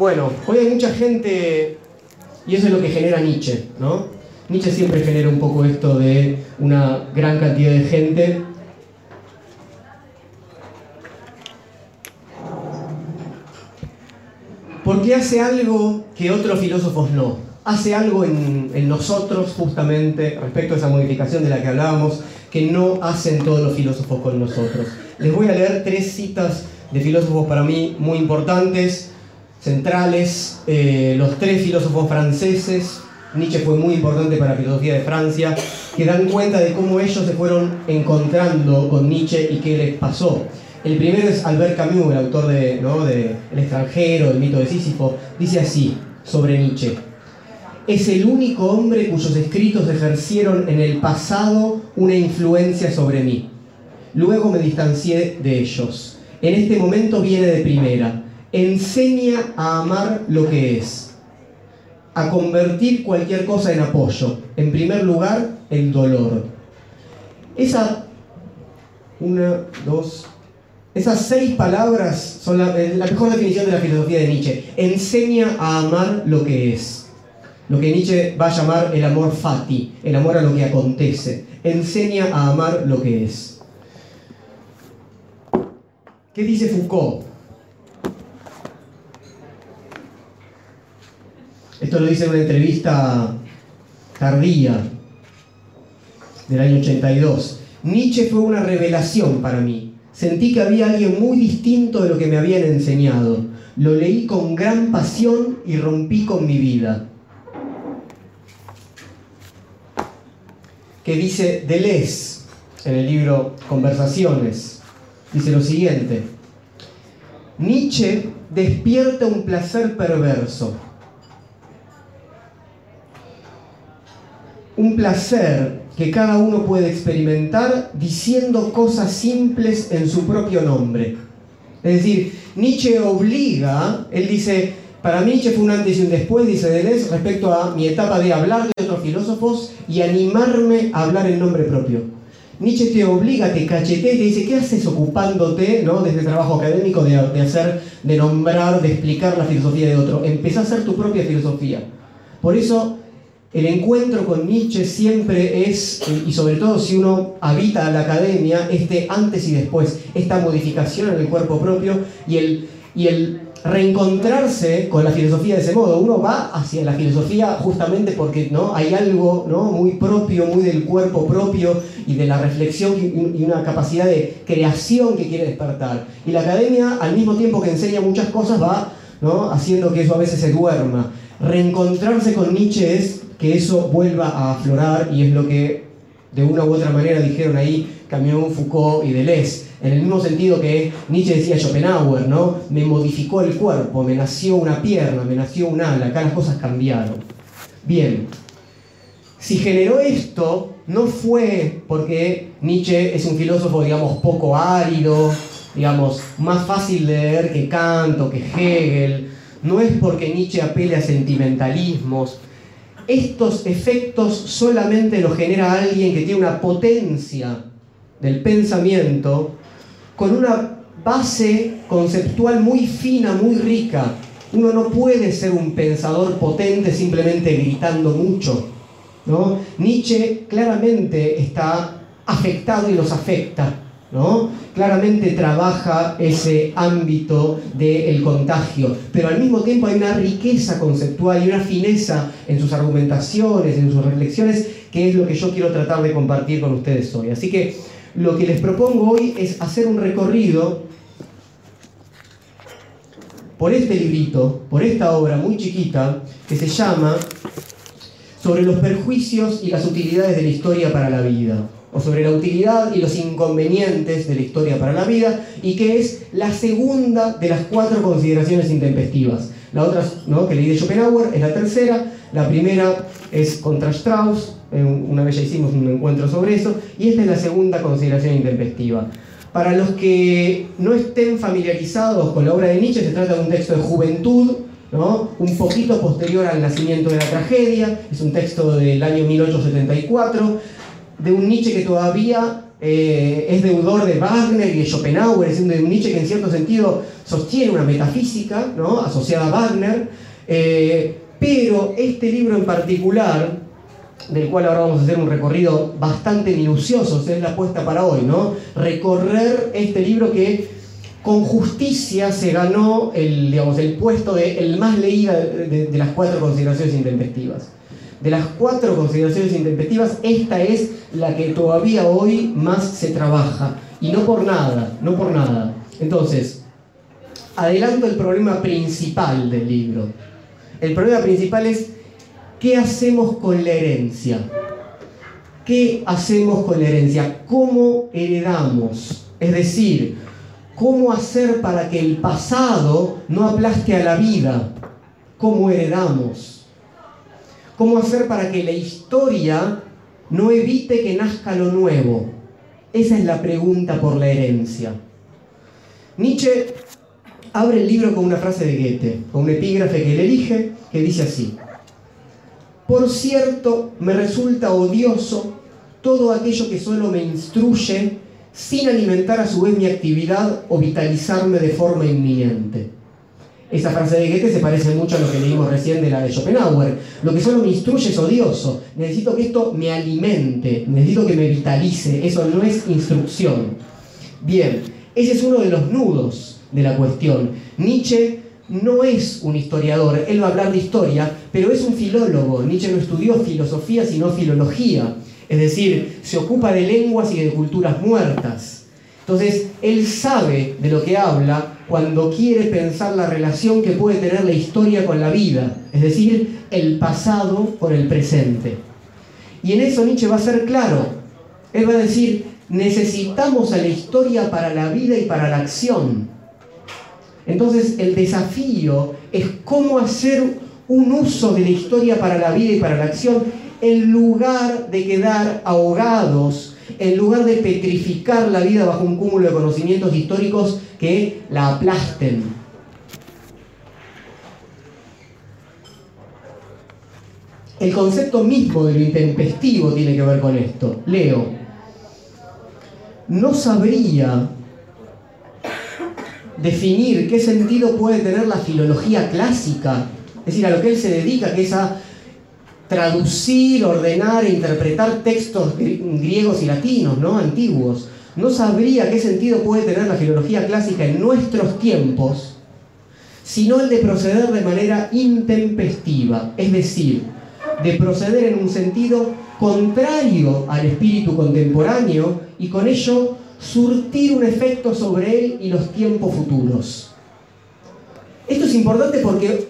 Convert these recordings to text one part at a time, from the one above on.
Bueno, hoy hay mucha gente, y eso es lo que genera Nietzsche, ¿no? Nietzsche siempre genera un poco esto de una gran cantidad de gente. Porque hace algo que otros filósofos no. Hace algo en, en nosotros justamente respecto a esa modificación de la que hablábamos que no hacen todos los filósofos con nosotros. Les voy a leer tres citas de filósofos para mí muy importantes, centrales, eh, los tres filósofos franceses, Nietzsche fue muy importante para la filosofía de Francia, que dan cuenta de cómo ellos se fueron encontrando con Nietzsche y qué les pasó. El primero es Albert Camus, el autor de, ¿no? de El extranjero, el mito de Sísifo, dice así sobre Nietzsche. Es el único hombre cuyos escritos ejercieron en el pasado una influencia sobre mí. Luego me distancié de ellos. En este momento viene de primera. Enseña a amar lo que es. A convertir cualquier cosa en apoyo. En primer lugar, el dolor. Una, dos. Esas seis palabras son la, la mejor definición de la filosofía de Nietzsche. Enseña a amar lo que es lo que Nietzsche va a llamar el amor fati, el amor a lo que acontece. Enseña a amar lo que es. ¿Qué dice Foucault? Esto lo dice en una entrevista tardía del año 82. Nietzsche fue una revelación para mí. Sentí que había alguien muy distinto de lo que me habían enseñado. Lo leí con gran pasión y rompí con mi vida. Que dice Deleuze en el libro Conversaciones. Dice lo siguiente. Nietzsche despierta un placer perverso. Un placer que cada uno puede experimentar diciendo cosas simples en su propio nombre. Es decir, Nietzsche obliga, él dice, para mí Nietzsche fue un antes y un después, dice Deleuze, respecto a mi etapa de hablar de otros filósofos y animarme a hablar en nombre propio. Nietzsche te obliga, te cachetea y te dice, ¿qué haces ocupándote ¿no? desde el trabajo académico de, de, hacer, de nombrar, de explicar la filosofía de otro? Empezá a hacer tu propia filosofía. Por eso el encuentro con Nietzsche siempre es, y sobre todo si uno habita la academia, este antes y después, esta modificación en el cuerpo propio y el, y el reencontrarse con la filosofía de ese modo. Uno va hacia la filosofía justamente porque ¿no? hay algo ¿no? muy propio, muy del cuerpo propio y de la reflexión y una capacidad de creación que quiere despertar. Y la academia, al mismo tiempo que enseña muchas cosas, va ¿no? haciendo que eso a veces se duerma. Reencontrarse con Nietzsche es que eso vuelva a aflorar y es lo que de una u otra manera dijeron ahí Camus, Foucault y Deleuze. En el mismo sentido que Nietzsche decía Schopenhauer, ¿no? Me modificó el cuerpo, me nació una pierna, me nació un ala, acá las cosas cambiaron. Bien, si generó esto, no fue porque Nietzsche es un filósofo, digamos, poco árido, digamos, más fácil de leer que Kant o que Hegel, no es porque Nietzsche apele a sentimentalismos, estos efectos solamente los genera alguien que tiene una potencia del pensamiento con una base conceptual muy fina, muy rica. Uno no puede ser un pensador potente simplemente gritando mucho. ¿no? Nietzsche claramente está afectado y los afecta. ¿No? Claramente trabaja ese ámbito del contagio, pero al mismo tiempo hay una riqueza conceptual y una fineza en sus argumentaciones, en sus reflexiones, que es lo que yo quiero tratar de compartir con ustedes hoy. Así que lo que les propongo hoy es hacer un recorrido por este librito, por esta obra muy chiquita, que se llama Sobre los perjuicios y las utilidades de la historia para la vida, o sobre la utilidad y los inconvenientes de la historia para la vida, y que es la segunda de las cuatro consideraciones intempestivas. La otra ¿no? que leí de Schopenhauer es la tercera, la primera es contra Strauss, una vez ya hicimos un encuentro sobre eso, y esta es la segunda consideración intempestiva. Para los que no estén familiarizados con la obra de Nietzsche, se trata de un texto de juventud, ¿no? un poquito posterior al nacimiento de la tragedia, es un texto del año 1874, de un Nietzsche que todavía eh, es deudor de Wagner y de Schopenhauer, es de un Nietzsche que en cierto sentido sostiene una metafísica ¿no? asociada a Wagner, eh, pero este libro en particular, del cual ahora vamos a hacer un recorrido bastante minucioso, es la apuesta para hoy, ¿no? recorrer este libro que con justicia se ganó el, digamos, el puesto de el más leído de las cuatro consideraciones intempestivas. De las cuatro consideraciones intempestivas, esta es la que todavía hoy más se trabaja. Y no por nada, no por nada. Entonces, adelanto el problema principal del libro. El problema principal es qué hacemos con la herencia. ¿Qué hacemos con la herencia? ¿Cómo heredamos? Es decir, ¿cómo hacer para que el pasado no aplaste a la vida? ¿Cómo heredamos? ¿Cómo hacer para que la historia no evite que nazca lo nuevo? Esa es la pregunta por la herencia. Nietzsche abre el libro con una frase de Goethe, con un epígrafe que él elige, que dice así. Por cierto, me resulta odioso todo aquello que solo me instruye sin alimentar a su vez mi actividad o vitalizarme de forma inminente. Esa frase de Goethe se parece mucho a lo que leímos recién de la de Schopenhauer. Lo que solo me instruye es odioso. Necesito que esto me alimente, necesito que me vitalice. Eso no es instrucción. Bien, ese es uno de los nudos de la cuestión. Nietzsche no es un historiador, él va a hablar de historia, pero es un filólogo. Nietzsche no estudió filosofía, sino filología. Es decir, se ocupa de lenguas y de culturas muertas. Entonces, él sabe de lo que habla cuando quiere pensar la relación que puede tener la historia con la vida, es decir, el pasado con el presente. Y en eso Nietzsche va a ser claro. Él va a decir, necesitamos a la historia para la vida y para la acción. Entonces el desafío es cómo hacer un uso de la historia para la vida y para la acción en lugar de quedar ahogados en lugar de petrificar la vida bajo un cúmulo de conocimientos históricos que la aplasten. El concepto mismo de lo intempestivo tiene que ver con esto. Leo, no sabría definir qué sentido puede tener la filología clásica, es decir, a lo que él se dedica, que es a traducir, ordenar e interpretar textos griegos y latinos, ¿no? Antiguos. No sabría qué sentido puede tener la filología clásica en nuestros tiempos, sino el de proceder de manera intempestiva, es decir, de proceder en un sentido contrario al espíritu contemporáneo y con ello surtir un efecto sobre él y los tiempos futuros. Esto es importante porque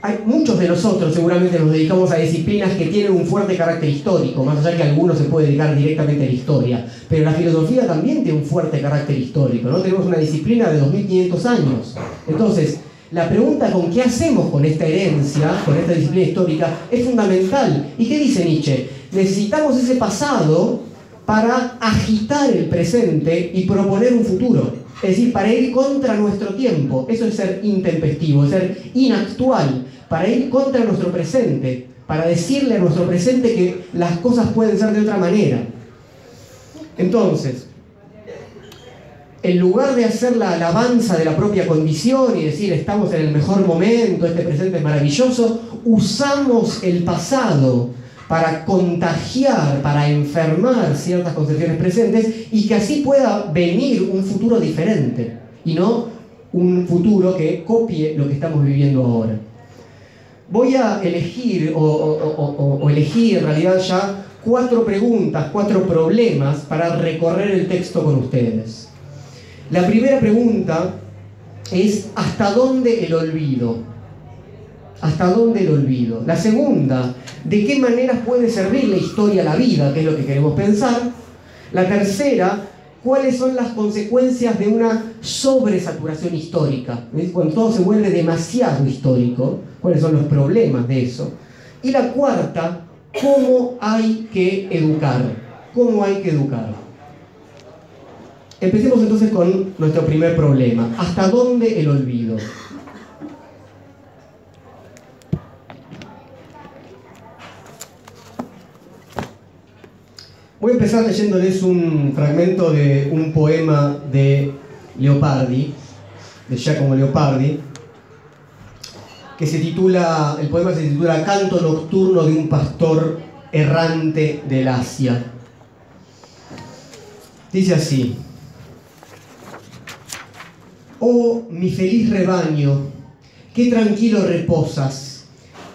hay, muchos de nosotros seguramente nos dedicamos a disciplinas que tienen un fuerte carácter histórico, más allá que algunos se puede dedicar directamente a la historia, pero la filosofía también tiene un fuerte carácter histórico, ¿no? Tenemos una disciplina de 2500 años. Entonces, la pregunta con qué hacemos con esta herencia, con esta disciplina histórica, es fundamental. ¿Y qué dice Nietzsche? Necesitamos ese pasado para agitar el presente y proponer un futuro. Es decir, para ir contra nuestro tiempo. Eso es ser intempestivo, es ser inactual. Para ir contra nuestro presente. Para decirle a nuestro presente que las cosas pueden ser de otra manera. Entonces, en lugar de hacer la alabanza de la propia condición y decir estamos en el mejor momento, este presente es maravilloso, usamos el pasado para contagiar, para enfermar ciertas concepciones presentes y que así pueda venir un futuro diferente y no un futuro que copie lo que estamos viviendo ahora. Voy a elegir, o, elegir en realidad ya, cuatro preguntas, cuatro problemas para recorrer el texto con ustedes. La primera pregunta es ¿hasta dónde el olvido? ¿Hasta dónde el olvido? La segunda, ¿de qué maneras puede servir la historia a la vida? Que es lo que queremos pensar. La tercera, ¿cuáles son las consecuencias de una sobresaturación histórica? Cuando todo se vuelve demasiado histórico, ¿cuáles son los problemas de eso? Y la cuarta, ¿cómo hay que educar? ¿Cómo hay que educar? Empecemos entonces con nuestro primer problema. ¿Hasta dónde el olvido? Voy a empezar leyéndoles un fragmento de un poema de Leopardi, de Giacomo Leopardi, que se titula, el poema se titula Canto nocturno de un pastor errante del Asia. Dice así, Oh mi feliz rebaño, qué tranquilo reposas,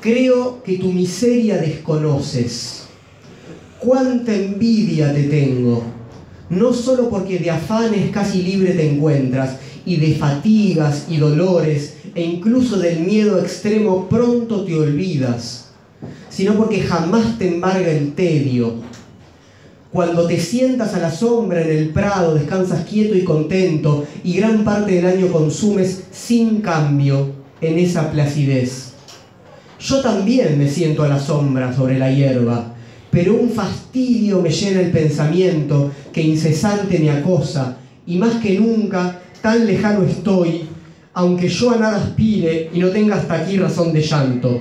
creo que tu miseria desconoces cuánta envidia te tengo, no solo porque de afanes casi libre te encuentras, y de fatigas y dolores, e incluso del miedo extremo pronto te olvidas, sino porque jamás te embarga el tedio. Cuando te sientas a la sombra en el prado, descansas quieto y contento, y gran parte del año consumes sin cambio en esa placidez. Yo también me siento a la sombra sobre la hierba, pero un fastidio me llena el pensamiento que incesante me acosa, y más que nunca tan lejano estoy, aunque yo a nada aspire y no tenga hasta aquí razón de llanto.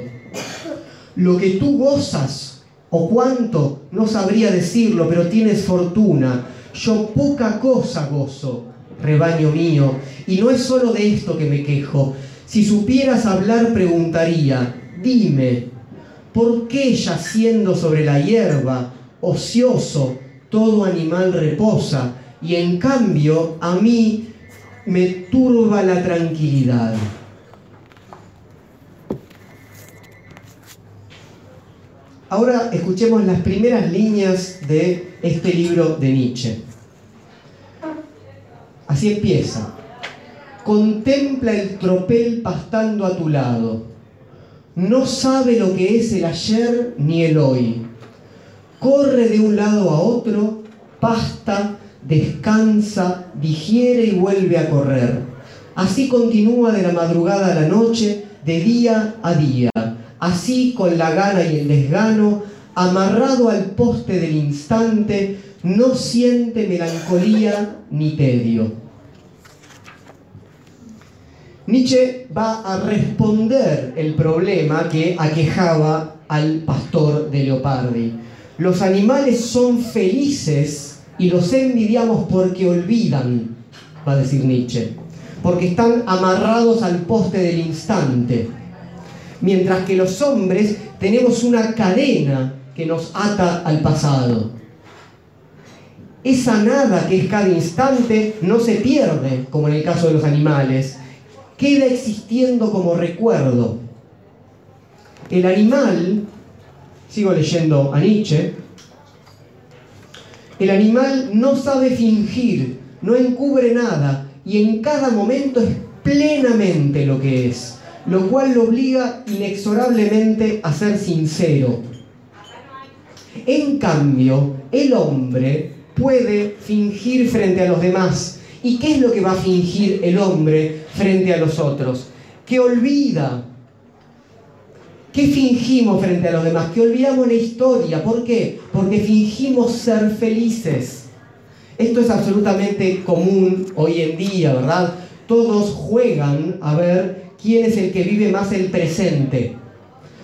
Lo que tú gozas, o cuánto, no sabría decirlo, pero tienes fortuna. Yo poca cosa gozo, rebaño mío, y no es solo de esto que me quejo. Si supieras hablar, preguntaría, dime, ¿Por qué yaciendo sobre la hierba, ocioso, todo animal reposa y en cambio a mí me turba la tranquilidad? Ahora escuchemos las primeras líneas de este libro de Nietzsche. Así empieza. Contempla el tropel pastando a tu lado no sabe lo que es el ayer ni el hoy. Corre de un lado a otro, pasta, descansa, digiere y vuelve a correr. Así continúa de la madrugada a la noche, de día a día. Así con la gana y el desgano, amarrado al poste del instante, no siente melancolía ni tedio. Nietzsche va a responder el problema que aquejaba al pastor de Leopardi. Los animales son felices y los envidiamos porque olvidan, va a decir Nietzsche, porque están amarrados al poste del instante, mientras que los hombres tenemos una cadena que nos ata al pasado. Esa nada que es cada instante no se pierde, como en el caso de los animales, queda existiendo como recuerdo. El animal, sigo leyendo a Nietzsche, el animal no sabe fingir, no encubre nada y en cada momento es plenamente lo que es, lo cual lo obliga inexorablemente a ser sincero. En cambio, el hombre puede fingir frente a los demás. ¿Y qué es lo que va a fingir el hombre frente a los otros, que olvida. ¿Qué fingimos frente a los demás? Que olvidamos la historia. ¿Por qué? Porque fingimos ser felices. Esto es absolutamente común hoy en día, ¿verdad? Todos juegan a ver quién es el que vive más el presente.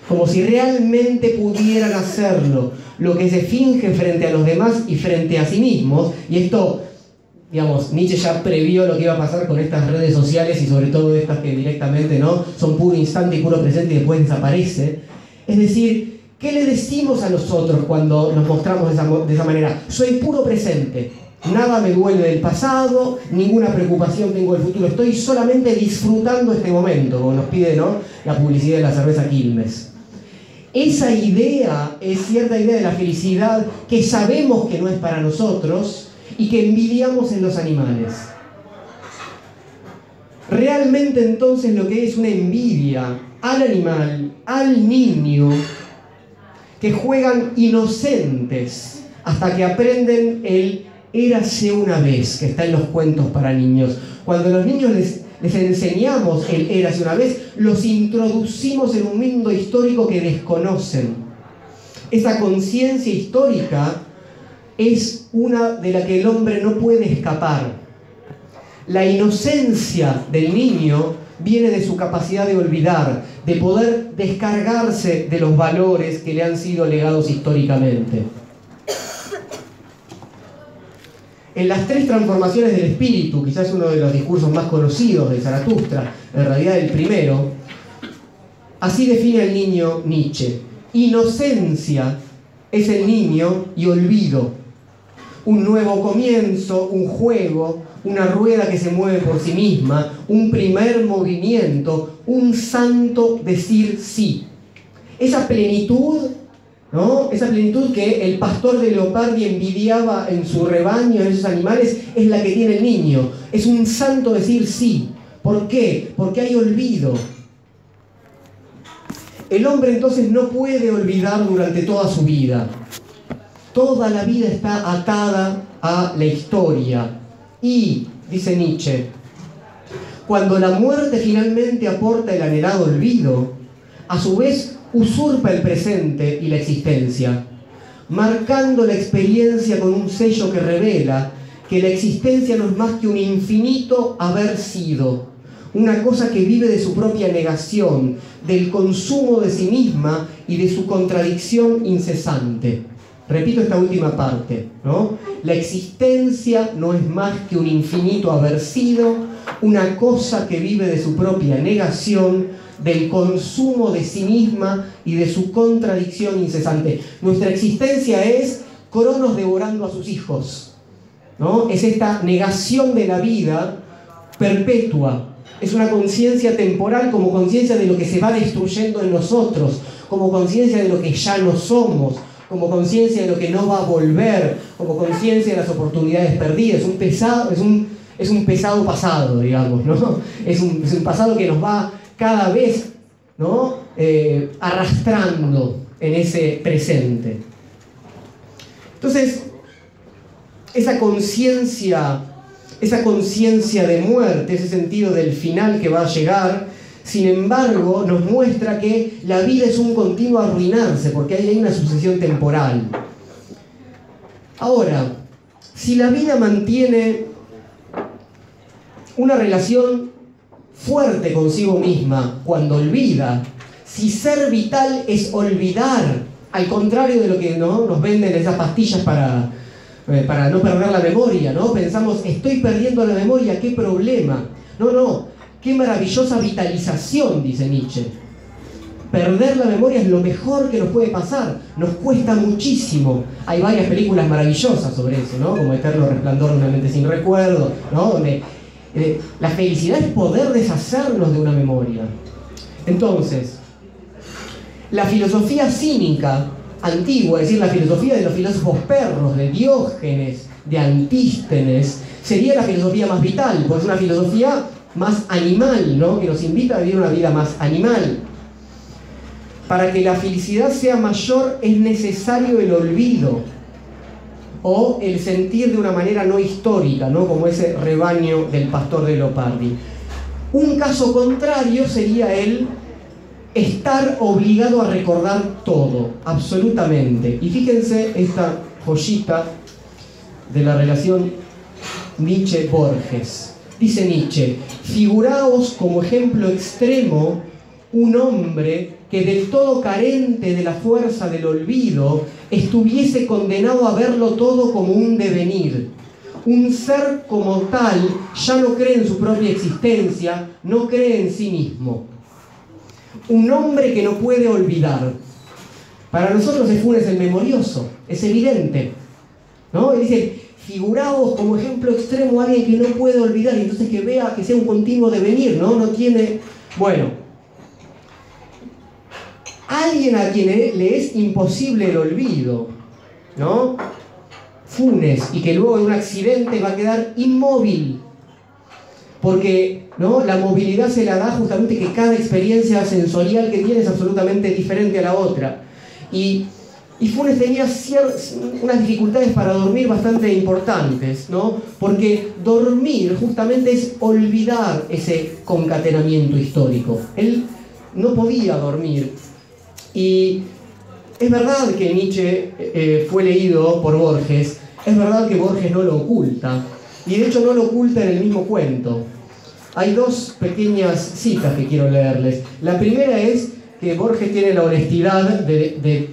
Como si realmente pudieran hacerlo. Lo que se finge frente a los demás y frente a sí mismos. Y esto digamos, Nietzsche ya previó lo que iba a pasar con estas redes sociales y sobre todo estas que directamente no son puro instante y puro presente y después desaparece. Es decir, ¿qué le decimos a nosotros cuando nos mostramos de esa, de esa manera? Soy puro presente. Nada me duele del pasado, ninguna preocupación tengo del futuro. Estoy solamente disfrutando este momento, como nos pide ¿no? la publicidad de la cerveza Quilmes. Esa idea es cierta idea de la felicidad que sabemos que no es para nosotros, y que envidiamos en los animales. Realmente entonces lo que es una envidia al animal, al niño, que juegan inocentes hasta que aprenden el érase una vez, que está en los cuentos para niños. Cuando los niños les, les enseñamos el érase una vez, los introducimos en un mundo histórico que desconocen. Esa conciencia histórica es una de la que el hombre no puede escapar. La inocencia del niño viene de su capacidad de olvidar, de poder descargarse de los valores que le han sido legados históricamente. En las tres transformaciones del espíritu, quizás uno de los discursos más conocidos de Zaratustra, en realidad el primero, así define al niño Nietzsche. Inocencia es el niño y olvido. Un nuevo comienzo, un juego, una rueda que se mueve por sí misma, un primer movimiento, un santo decir sí. Esa plenitud ¿no? Esa plenitud que el pastor de Leopardi envidiaba en su rebaño, en esos animales, es la que tiene el niño. Es un santo decir sí. ¿Por qué? Porque hay olvido. El hombre entonces no puede olvidar durante toda su vida. Toda la vida está atada a la historia. Y, dice Nietzsche, cuando la muerte finalmente aporta el anhelado olvido, a su vez usurpa el presente y la existencia, marcando la experiencia con un sello que revela que la existencia no es más que un infinito haber sido, una cosa que vive de su propia negación, del consumo de sí misma y de su contradicción incesante. Repito esta última parte, ¿no? La existencia no es más que un infinito haber sido, una cosa que vive de su propia negación, del consumo de sí misma y de su contradicción incesante. Nuestra existencia es Cronos devorando a sus hijos. ¿no? Es esta negación de la vida perpetua. Es una conciencia temporal como conciencia de lo que se va destruyendo en nosotros, como conciencia de lo que ya no somos, como conciencia de lo que no va a volver, como conciencia de las oportunidades perdidas. Un pesado, es un, es un pesado pasado, digamos, ¿no? Es un, es un pasado que nos va cada vez ¿no? Eh, arrastrando en ese presente. Entonces, esa conciencia, esa conciencia de muerte, ese sentido del final que va a llegar, sin embargo, nos muestra que la vida es un continuo arruinarse, porque hay una sucesión temporal. Ahora, si la vida mantiene una relación fuerte consigo misma cuando olvida, si ser vital es olvidar, al contrario de lo que ¿no? nos venden esas pastillas para, eh, para no perder la memoria, ¿no? Pensamos, estoy perdiendo la memoria, qué problema. No, no, qué maravillosa vitalización, dice Nietzsche. Perder la memoria es lo mejor que nos puede pasar, nos cuesta muchísimo. Hay varias películas maravillosas sobre eso, ¿no? Como Eterno Resplandor de una mente sin recuerdo, ¿no? Donde eh, la felicidad es poder deshacernos de una memoria. Entonces, la filosofía cínica antigua, es decir, la filosofía de los filósofos perros, de Diógenes, de Antístenes, sería la filosofía más vital, pues es una filosofía más animal, ¿no? que nos invita a vivir una vida más animal. Para que la felicidad sea mayor es necesario el olvido, o el sentir de una manera no histórica, ¿no? como ese rebaño del pastor de Leopardi. Un caso contrario sería el estar obligado a recordar todo, absolutamente. Y fíjense esta joyita de la relación Nietzsche-Borges. Dice Nietzsche, figuraos como ejemplo extremo un hombre que del todo carente de la fuerza del olvido estuviese condenado a verlo todo como un devenir. Un ser como tal ya no cree en su propia existencia, no cree en sí mismo. Un hombre que no puede olvidar. Para nosotros el Funes es el memorioso, es evidente. ¿no? dice, figuraos como ejemplo extremo a alguien que no puede olvidar, y entonces que vea que sea un continuo devenir, ¿no? No tiene. Bueno, alguien a quien le es imposible el olvido, ¿no? Funes, y que luego de un accidente va a quedar inmóvil, porque ¿no? la movilidad se la da justamente que cada experiencia sensorial que tiene es absolutamente diferente a la otra. Y, y Funes tenía unas dificultades para dormir bastante importantes, ¿no? porque dormir justamente es olvidar ese concatenamiento histórico. Él no podía dormir y es verdad que Nietzsche eh, fue leído por Borges, es verdad que Borges no lo oculta, y de hecho no lo oculta en el mismo cuento. Hay dos pequeñas citas que quiero leerles. La primera es que Borges tiene la honestidad de,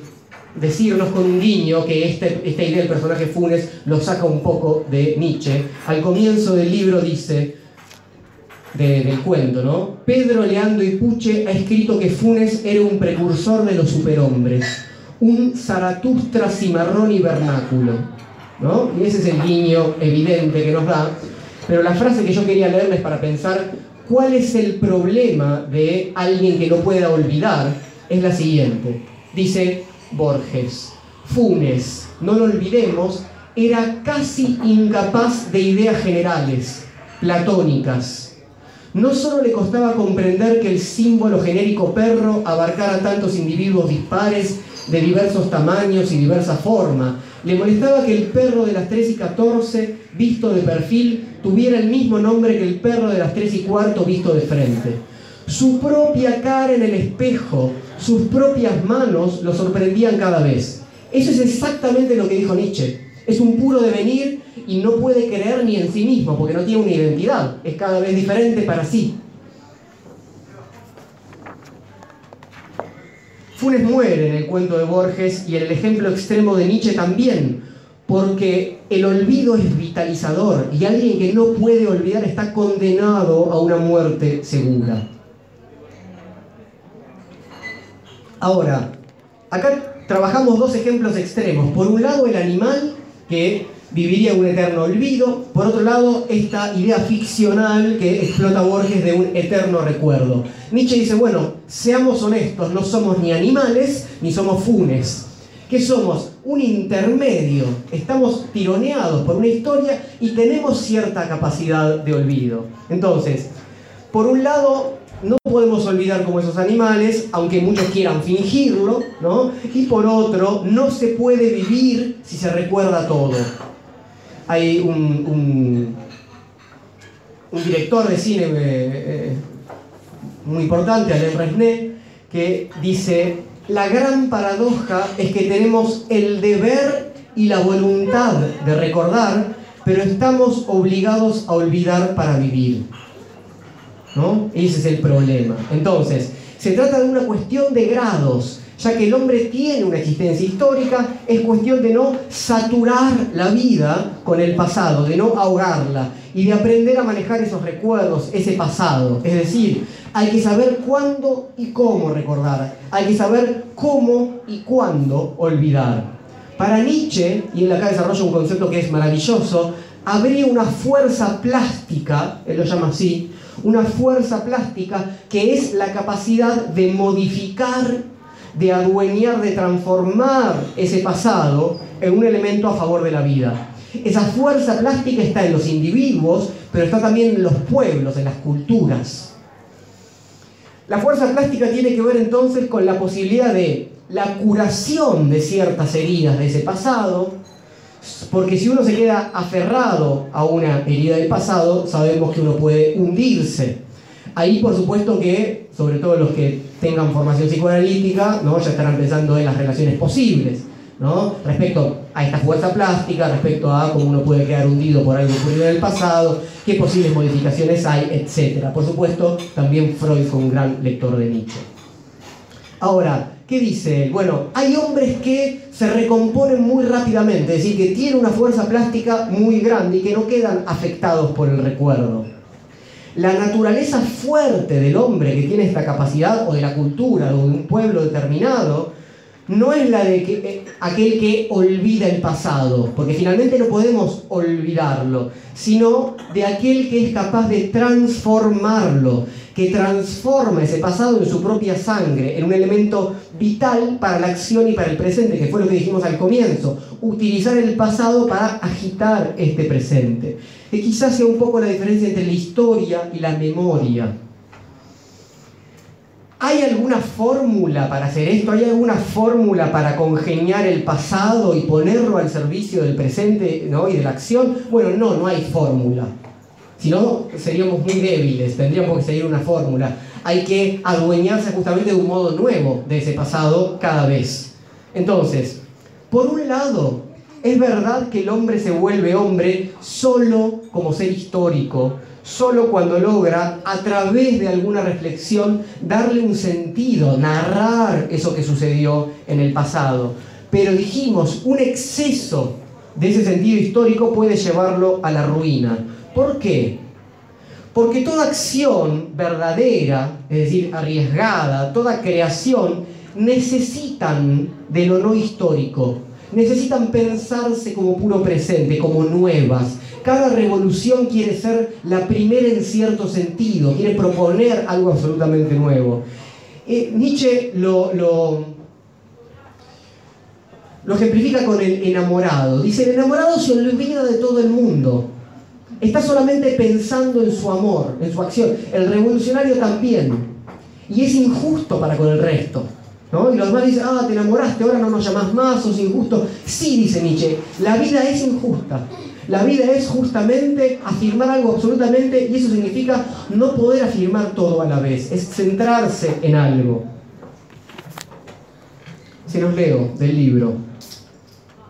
decirnos con un guiño que este, esta idea del personaje Funes lo saca un poco de Nietzsche. Al comienzo del libro dice, del cuento, ¿no? Pedro Leando y Puche ha escrito que Funes era un precursor de los superhombres, un Zaratustra cimarrón y vernáculo, ¿no? Y ese es el guiño evidente que nos da. Pero la frase que yo quería leerles para pensar cuál es el problema de alguien que no pueda olvidar es la siguiente. Dice Borges, Funes, no lo olvidemos, era casi incapaz de ideas generales, platónicas no solo le costaba comprender que el símbolo genérico perro abarcara tantos individuos dispares de diversos tamaños y diversa forma, le molestaba que el perro de las 3 y 14, visto de perfil, tuviera el mismo nombre que el perro de las 3 y cuarto, visto de frente. Su propia cara en el espejo, sus propias manos lo sorprendían cada vez. Eso es exactamente lo que dijo Nietzsche. Es un puro devenir y no puede creer ni en sí mismo porque no tiene una identidad, es cada vez diferente para sí. Funes muere en el cuento de Borges y en el ejemplo extremo de Nietzsche también, porque el olvido es vitalizador y alguien que no puede olvidar está condenado a una muerte segura. Ahora, acá trabajamos dos ejemplos extremos. Por un lado, el animal que viviría un eterno olvido. Por otro lado, esta idea ficcional que explota Borges de un eterno recuerdo. Nietzsche dice, bueno, seamos honestos, no somos ni animales ni somos funes. ¿Qué somos? Un intermedio. Estamos tironeados por una historia y tenemos cierta capacidad de olvido. Entonces, por un lado, podemos olvidar como esos animales, aunque muchos quieran fingirlo, ¿no? Y por otro, no se puede vivir si se recuerda todo hay un, un, director de cine eh, eh, muy importante, Alain Resnais, que dice, la gran paradoja es que tenemos el deber y la voluntad de recordar, pero estamos obligados a olvidar para vivir. ¿No? Ese es el problema. Entonces, se trata de una cuestión de grados ya que el hombre tiene una existencia histórica, es cuestión de no saturar la vida con el pasado, de no ahogarla y de aprender a manejar esos recuerdos, ese pasado. Es decir, hay que saber cuándo y cómo recordar, hay que saber cómo y cuándo olvidar. Para Nietzsche, y él acá desarrolla un concepto que es maravilloso, habría una fuerza plástica, él lo llama así, una fuerza plástica que es la capacidad de modificar de adueñar, de transformar ese pasado en un elemento a favor de la vida. Esa fuerza plástica está en los individuos, pero está también en los pueblos, en las culturas. La fuerza plástica tiene que ver entonces con la posibilidad de la curación de ciertas heridas de ese pasado, porque si uno se queda aferrado a una herida del pasado, sabemos que uno puede hundirse. Ahí por supuesto que, sobre todo los que tengan formación psicoanalítica, ¿no? ya estarán pensando en las relaciones posibles, ¿no? respecto a esta fuerza plástica, respecto a cómo uno puede quedar hundido por algo ocurrido en el pasado, qué posibles modificaciones hay, etc. Por supuesto, también Freud fue un gran lector de Nietzsche. Ahora, ¿qué dice Bueno, hay hombres que se recomponen muy rápidamente, es decir, que tienen una fuerza plástica muy grande y que no quedan afectados por el recuerdo. La naturaleza fuerte del hombre que tiene esta capacidad, o de la cultura, o de un pueblo determinado, no es la de eh, aquel que olvida el pasado, porque finalmente no podemos olvidarlo, sino de aquel que es capaz de transformarlo, que transforma ese pasado en su propia sangre, en un elemento vital para la acción y para el presente, que fue lo que dijimos al comienzo, utilizar el pasado para agitar este presente. Que quizás sea un poco la diferencia entre la historia y la memoria. ¿Hay alguna fórmula para hacer esto? ¿Hay alguna fórmula para congeniar el pasado y ponerlo al servicio del presente ¿no? y de la acción? Bueno, no, no hay fórmula. Si no, seríamos muy débiles, tendríamos que seguir una fórmula. Hay que adueñarse justamente de un modo nuevo de ese pasado cada vez. Entonces, por un lado, es verdad que el hombre se vuelve hombre solo como ser histórico, solo cuando logra, a través de alguna reflexión, darle un sentido, narrar eso que sucedió en el pasado. pero dijimos, un exceso de ese sentido histórico puede llevarlo a la ruina. ¿Por qué? Porque toda acción verdadera, es decir, arriesgada, toda creación, necesitan de lo no histórico, necesitan pensarse como puro presente, como nuevas. Cada revolución quiere ser la primera en cierto sentido, quiere proponer algo absolutamente nuevo. Eh, Nietzsche lo, lo, lo ejemplifica con el enamorado. Dice, el enamorado se olvida de todo el mundo. Está solamente pensando en su amor, en su acción. El revolucionario también. Y es injusto para con el resto. Y los demás dicen, ah, te enamoraste, ahora no nos llamas más, sos injusto. Sí, dice Nietzsche, la vida es injusta. La vida es justamente afirmar algo absolutamente, y eso significa no poder afirmar todo a la vez, es centrarse en algo. Se los leo del libro.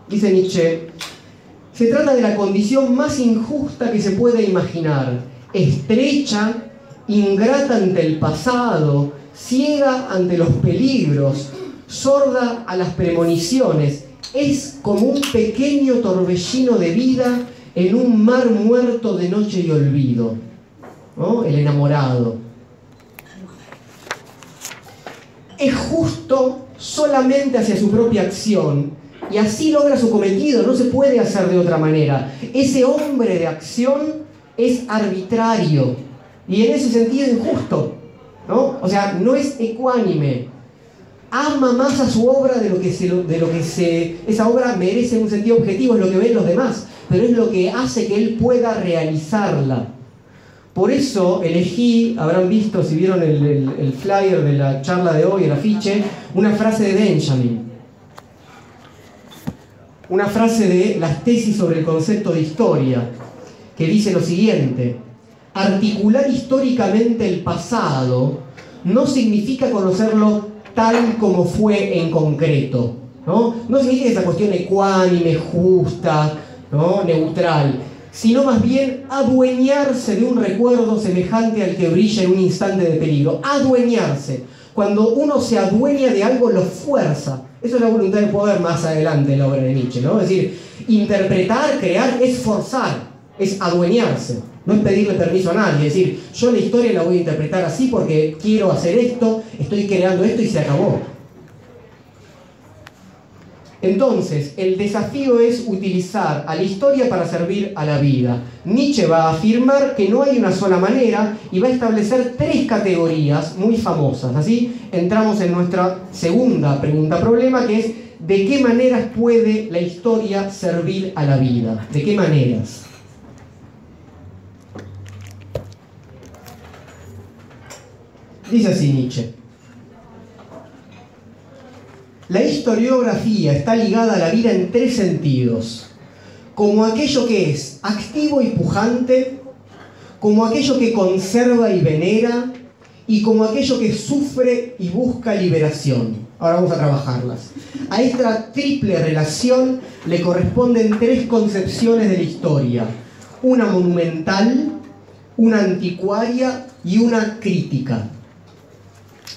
Dice Nietzsche, se trata de la condición más injusta que se puede imaginar, estrecha, ingrata ante el pasado, ciega ante los peligros, sorda a las premoniciones, es como un pequeño torbellino de vida en un mar muerto de noche y olvido. El enamorado. Es justo solamente hacia su propia acción y así logra su cometido, no se puede hacer de otra manera. Ese hombre de acción es arbitrario y en ese sentido injusto. ¿no? O sea, no es ecuánime. Ama más a su obra de lo que, se, de lo que se, esa obra merece un sentido objetivo, es lo que ven los demás, pero es lo que hace que él pueda realizarla. Por eso elegí, habrán visto, si vieron el, el flyer de la charla de hoy, el afiche, una frase de Benjamin. Una frase de las tesis sobre el concepto de historia, que dice lo siguiente, articular históricamente el pasado no significa conocerlo tal como fue en concreto. No, no significa esa cuestión ecuánime, justa, ¿no? neutral, sino más bien adueñarse de un recuerdo semejante al que brilla en un instante de peligro. Adueñarse. Cuando uno se adueña de algo, lo fuerza. Eso es la voluntad de poder más adelante en la obra de Nietzsche. ¿no? Es decir, interpretar, crear, es forzar, es adueñarse. No es pedirle permiso a nadie, es decir, yo la historia la voy a interpretar así porque quiero hacer esto, estoy creando esto y se acabó. Entonces, el desafío es utilizar a la historia para servir a la vida. Nietzsche va a afirmar que no hay una sola manera y va a establecer tres categorías muy famosas. Así entramos en nuestra segunda pregunta problema, que es ¿de qué maneras puede la historia servir a la vida? ¿De qué maneras? Dice así Nietzsche. La historiografía está ligada a la vida en tres sentidos. Como aquello que es activo y pujante, como aquello que conserva y venera, y como aquello que sufre y busca liberación. Ahora vamos a trabajarlas. A esta triple relación le corresponden tres concepciones de la historia. Una monumental, una anticuaria y una crítica.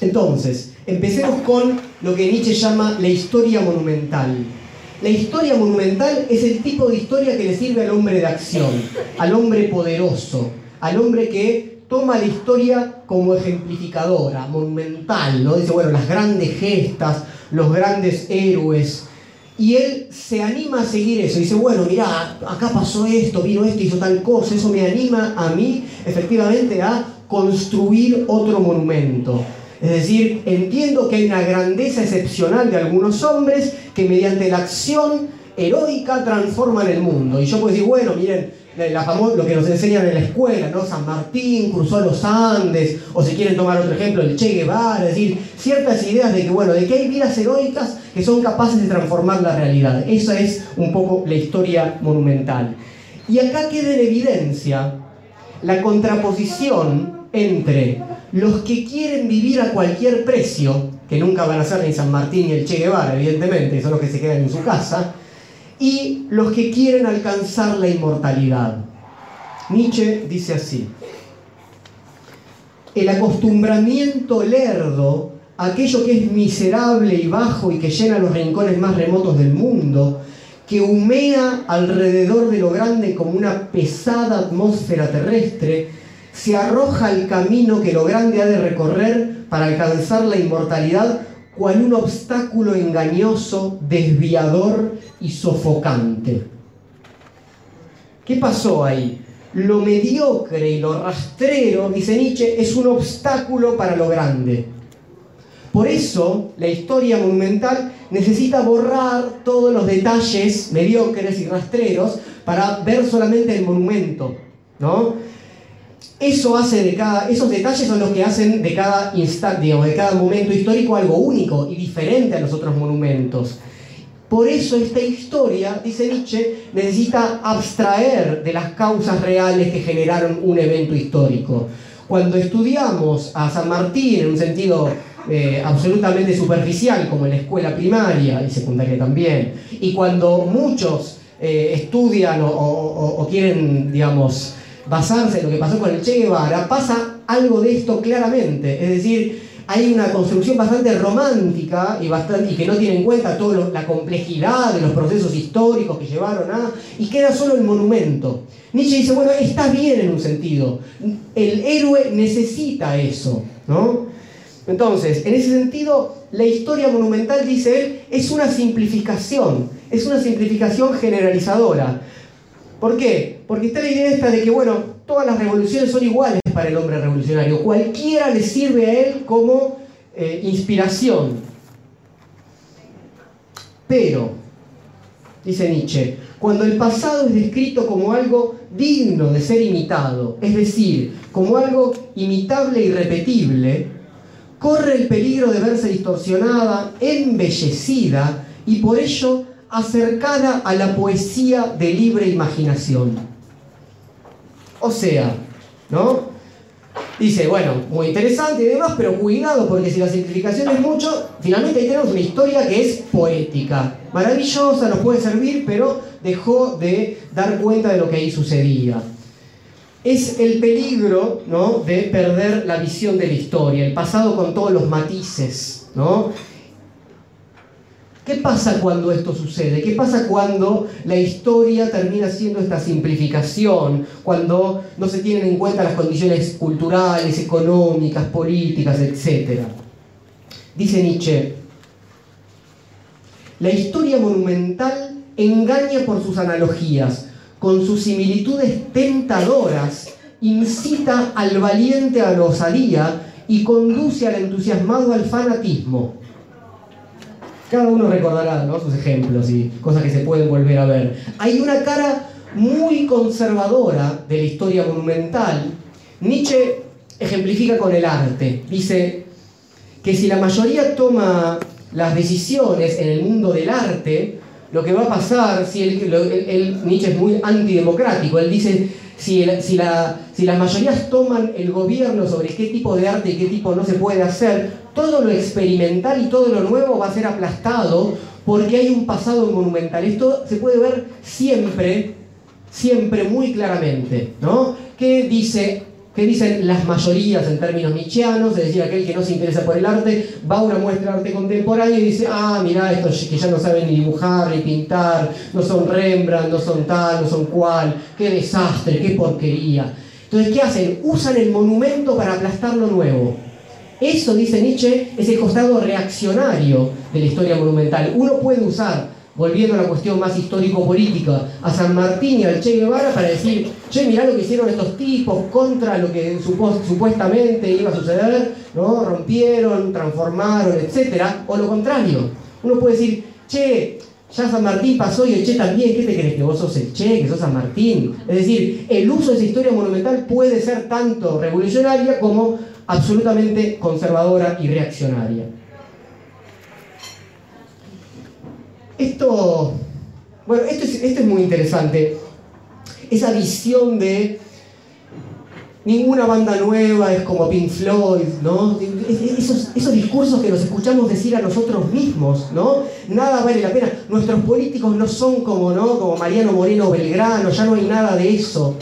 Entonces, empecemos con lo que Nietzsche llama la historia monumental. La historia monumental es el tipo de historia que le sirve al hombre de acción, al hombre poderoso, al hombre que toma la historia como ejemplificadora, monumental, ¿no? Dice, bueno, las grandes gestas, los grandes héroes. Y él se anima a seguir eso. Dice, bueno, mira, acá pasó esto, vino esto, hizo tal cosa. Eso me anima a mí, efectivamente, a construir otro monumento. Es decir, entiendo que hay una grandeza excepcional de algunos hombres que mediante la acción heroica transforman el mundo. Y yo puedo decir, bueno, miren, lo que nos enseñan en la escuela, ¿no? San Martín cruzó los Andes, o si quieren tomar otro ejemplo, el Che Guevara, es decir, ciertas ideas de que, bueno, de que hay vidas heroicas que son capaces de transformar la realidad. Esa es un poco la historia monumental. Y acá queda en evidencia la contraposición entre los que quieren vivir a cualquier precio, que nunca van a ser ni San Martín ni el Che Guevara, evidentemente, son los que se quedan en su casa, y los que quieren alcanzar la inmortalidad. Nietzsche dice así, el acostumbramiento lerdo aquello que es miserable y bajo y que llena los rincones más remotos del mundo, que humea alrededor de lo grande como una pesada atmósfera terrestre, se arroja al camino que lo grande ha de recorrer para alcanzar la inmortalidad cual un obstáculo engañoso, desviador y sofocante. ¿Qué pasó ahí? Lo mediocre y lo rastrero, dice Nietzsche, es un obstáculo para lo grande. Por eso, la historia monumental necesita borrar todos los detalles mediocres y rastreros para ver solamente el monumento, ¿no? Eso hace de cada, esos detalles son los que hacen de cada instante, digamos, de cada momento histórico algo único y diferente a los otros monumentos. Por eso esta historia, dice Nietzsche, necesita abstraer de las causas reales que generaron un evento histórico. Cuando estudiamos a San Martín en un sentido eh, absolutamente superficial, como en la escuela primaria y secundaria también, y cuando muchos eh, estudian o, quieren, digamos, basarse en lo que pasó con el Che Guevara, pasa algo de esto claramente. Es decir, hay una construcción bastante romántica y, bastante, y que no tiene en cuenta toda la complejidad de los procesos históricos que llevaron a... y queda solo el monumento. Nietzsche dice, bueno, está bien en un sentido. El héroe necesita eso, ¿no? Entonces, en ese sentido, la historia monumental, dice él, es una simplificación, es una simplificación generalizadora. ¿Por qué? Porque está la idea esta de que, bueno, todas las revoluciones son iguales para el hombre revolucionario. Cualquiera le sirve a él como eh, inspiración. Pero, dice Nietzsche, cuando el pasado es descrito como algo digno de ser imitado, es decir, como algo imitable y repetible, corre el peligro de verse distorsionada, embellecida y por ello acercada a la poesía de libre imaginación. O sea, ¿no? Dice, bueno, muy interesante y demás, pero cuidado, porque si la simplificación es mucho, finalmente ahí tenemos una historia que es poética. Maravillosa, nos puede servir, pero dejó de dar cuenta de lo que ahí sucedía. Es el peligro ¿no? de perder la visión de la historia, el pasado con todos los matices, ¿no? ¿Qué pasa cuando esto sucede? ¿Qué pasa cuando la historia termina siendo esta simplificación? Cuando no se tienen en cuenta las condiciones culturales, económicas, políticas, etc. Dice Nietzsche, la historia monumental engaña por sus analogías, con sus similitudes tentadoras, incita al valiente a la osadía y conduce al entusiasmado al fanatismo. Cada uno recordará sus ejemplos y cosas que se pueden volver a ver. Hay una cara muy conservadora de la historia monumental. Nietzsche ejemplifica con el arte. Dice que si la mayoría toma las decisiones en el mundo del arte, lo que va a pasar, si el, Nietzsche es muy antidemocrático, él dice, si, si, la, si las mayorías toman el gobierno sobre qué tipo de arte y qué tipo no se puede hacer, todo lo experimental y todo lo nuevo va a ser aplastado porque hay un pasado monumental. Esto se puede ver siempre, siempre muy claramente, ¿no? ¿Qué dice ¿Qué dicen las mayorías en términos nietzscheanos? Es decir, aquel que no se interesa por el arte va a una muestra de arte contemporáneo y dice, ah, mira, estos que ya no saben ni dibujar ni pintar, no son Rembrandt, no son tal, no son cual, qué desastre, qué porquería. Entonces, ¿qué hacen? Usan el monumento para aplastar lo nuevo. Eso, dice Nietzsche, es el costado reaccionario de la historia monumental. Uno puede usar, volviendo a la cuestión más histórico-política, a San Martín y al Che Guevara para decir, che, mirá lo que hicieron estos tipos contra lo que supuestamente iba a suceder, ¿no? Rompieron, transformaron, etc. O lo contrario, uno puede decir, che, ya San Martín pasó y el Che también, ¿qué te crees que vos sos el Che, que sos San Martín? Es decir, el uso de esa historia monumental puede ser tanto revolucionaria como absolutamente conservadora y reaccionaria. Esto, bueno, esto es, esto es muy interesante. Esa visión de ninguna banda nueva es como Pink Floyd, ¿no? Esos, esos, discursos que nos escuchamos decir a nosotros mismos, ¿no? Nada vale la pena. Nuestros políticos no son como, ¿no? Como Mariano Moreno Belgrano, ya no hay nada de eso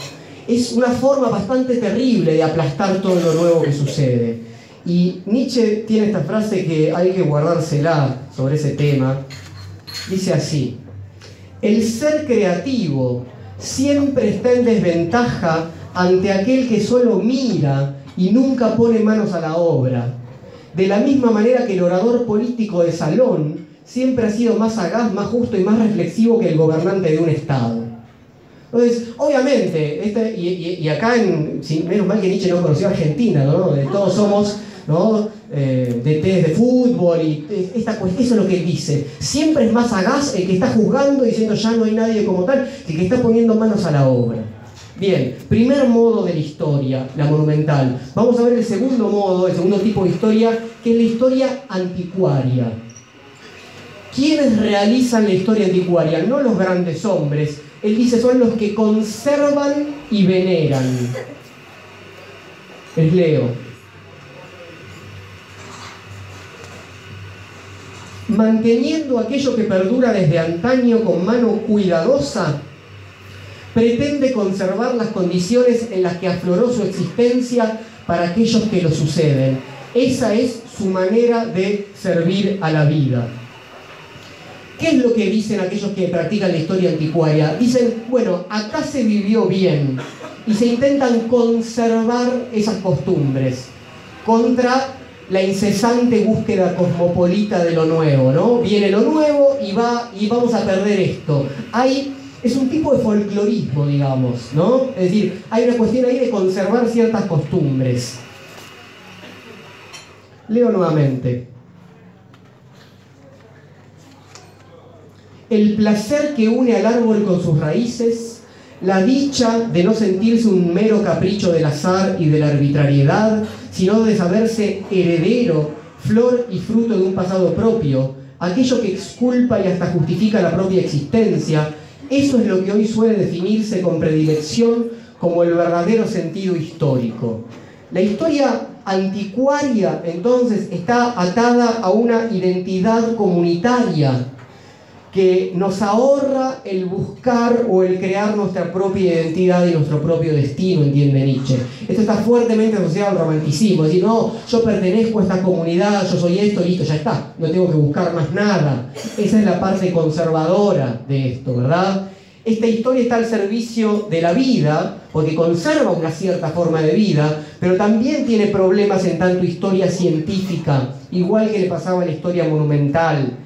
es una forma bastante terrible de aplastar todo lo nuevo que sucede. Y Nietzsche tiene esta frase que hay que guardársela sobre ese tema. Dice así, el ser creativo siempre está en desventaja ante aquel que solo mira y nunca pone manos a la obra. De la misma manera que el orador político de salón siempre ha sido más sagaz, más justo y más reflexivo que el gobernante de un Estado. Entonces, obviamente, este, y, acá, en, menos mal que Nietzsche no conoció a Argentina, ¿no? De todos somos Eh, de de fútbol, y esta, eso es lo que él dice. Siempre es más sagaz el que está juzgando diciendo ya no hay nadie como tal, que el que está poniendo manos a la obra. Bien, primer modo de la historia, la monumental. Vamos a ver el segundo modo, el segundo tipo de historia, que es la historia anticuaria. ¿Quiénes realizan la historia anticuaria? No los grandes hombres. Él dice son los que conservan y veneran. Les leo. Manteniendo aquello que perdura desde antaño con mano cuidadosa, pretende conservar las condiciones en las que afloró su existencia para aquellos que lo suceden. Esa es su manera de servir a la vida. ¿Qué es lo que dicen aquellos que practican la historia anticuaria? Dicen, bueno, acá se vivió bien y se intentan conservar esas costumbres contra la incesante búsqueda cosmopolita de lo nuevo, ¿no? Viene lo nuevo y va y vamos a perder esto. Hay es un tipo de folclorismo, digamos, ¿no? Es decir, hay una cuestión ahí de conservar ciertas costumbres. Leo nuevamente. El placer que une al árbol con sus raíces, la dicha de no sentirse un mero capricho del azar y de la arbitrariedad, sino de saberse heredero, flor y fruto de un pasado propio, aquello que exculpa y hasta justifica la propia existencia, eso es lo que hoy suele definirse con predilección como el verdadero sentido histórico. La historia anticuaria entonces está atada a una identidad comunitaria, que nos ahorra el buscar o el crear nuestra propia identidad y nuestro propio destino, entiende Nietzsche. Esto está fuertemente asociado al romanticismo, es decir, no, yo pertenezco a esta comunidad, yo soy esto, listo, ya está, no tengo que buscar más nada. Esa es la parte conservadora de esto, ¿verdad? Esta historia está al servicio de la vida, porque conserva una cierta forma de vida, pero también tiene problemas en tanto historia científica, igual que le pasaba a la historia monumental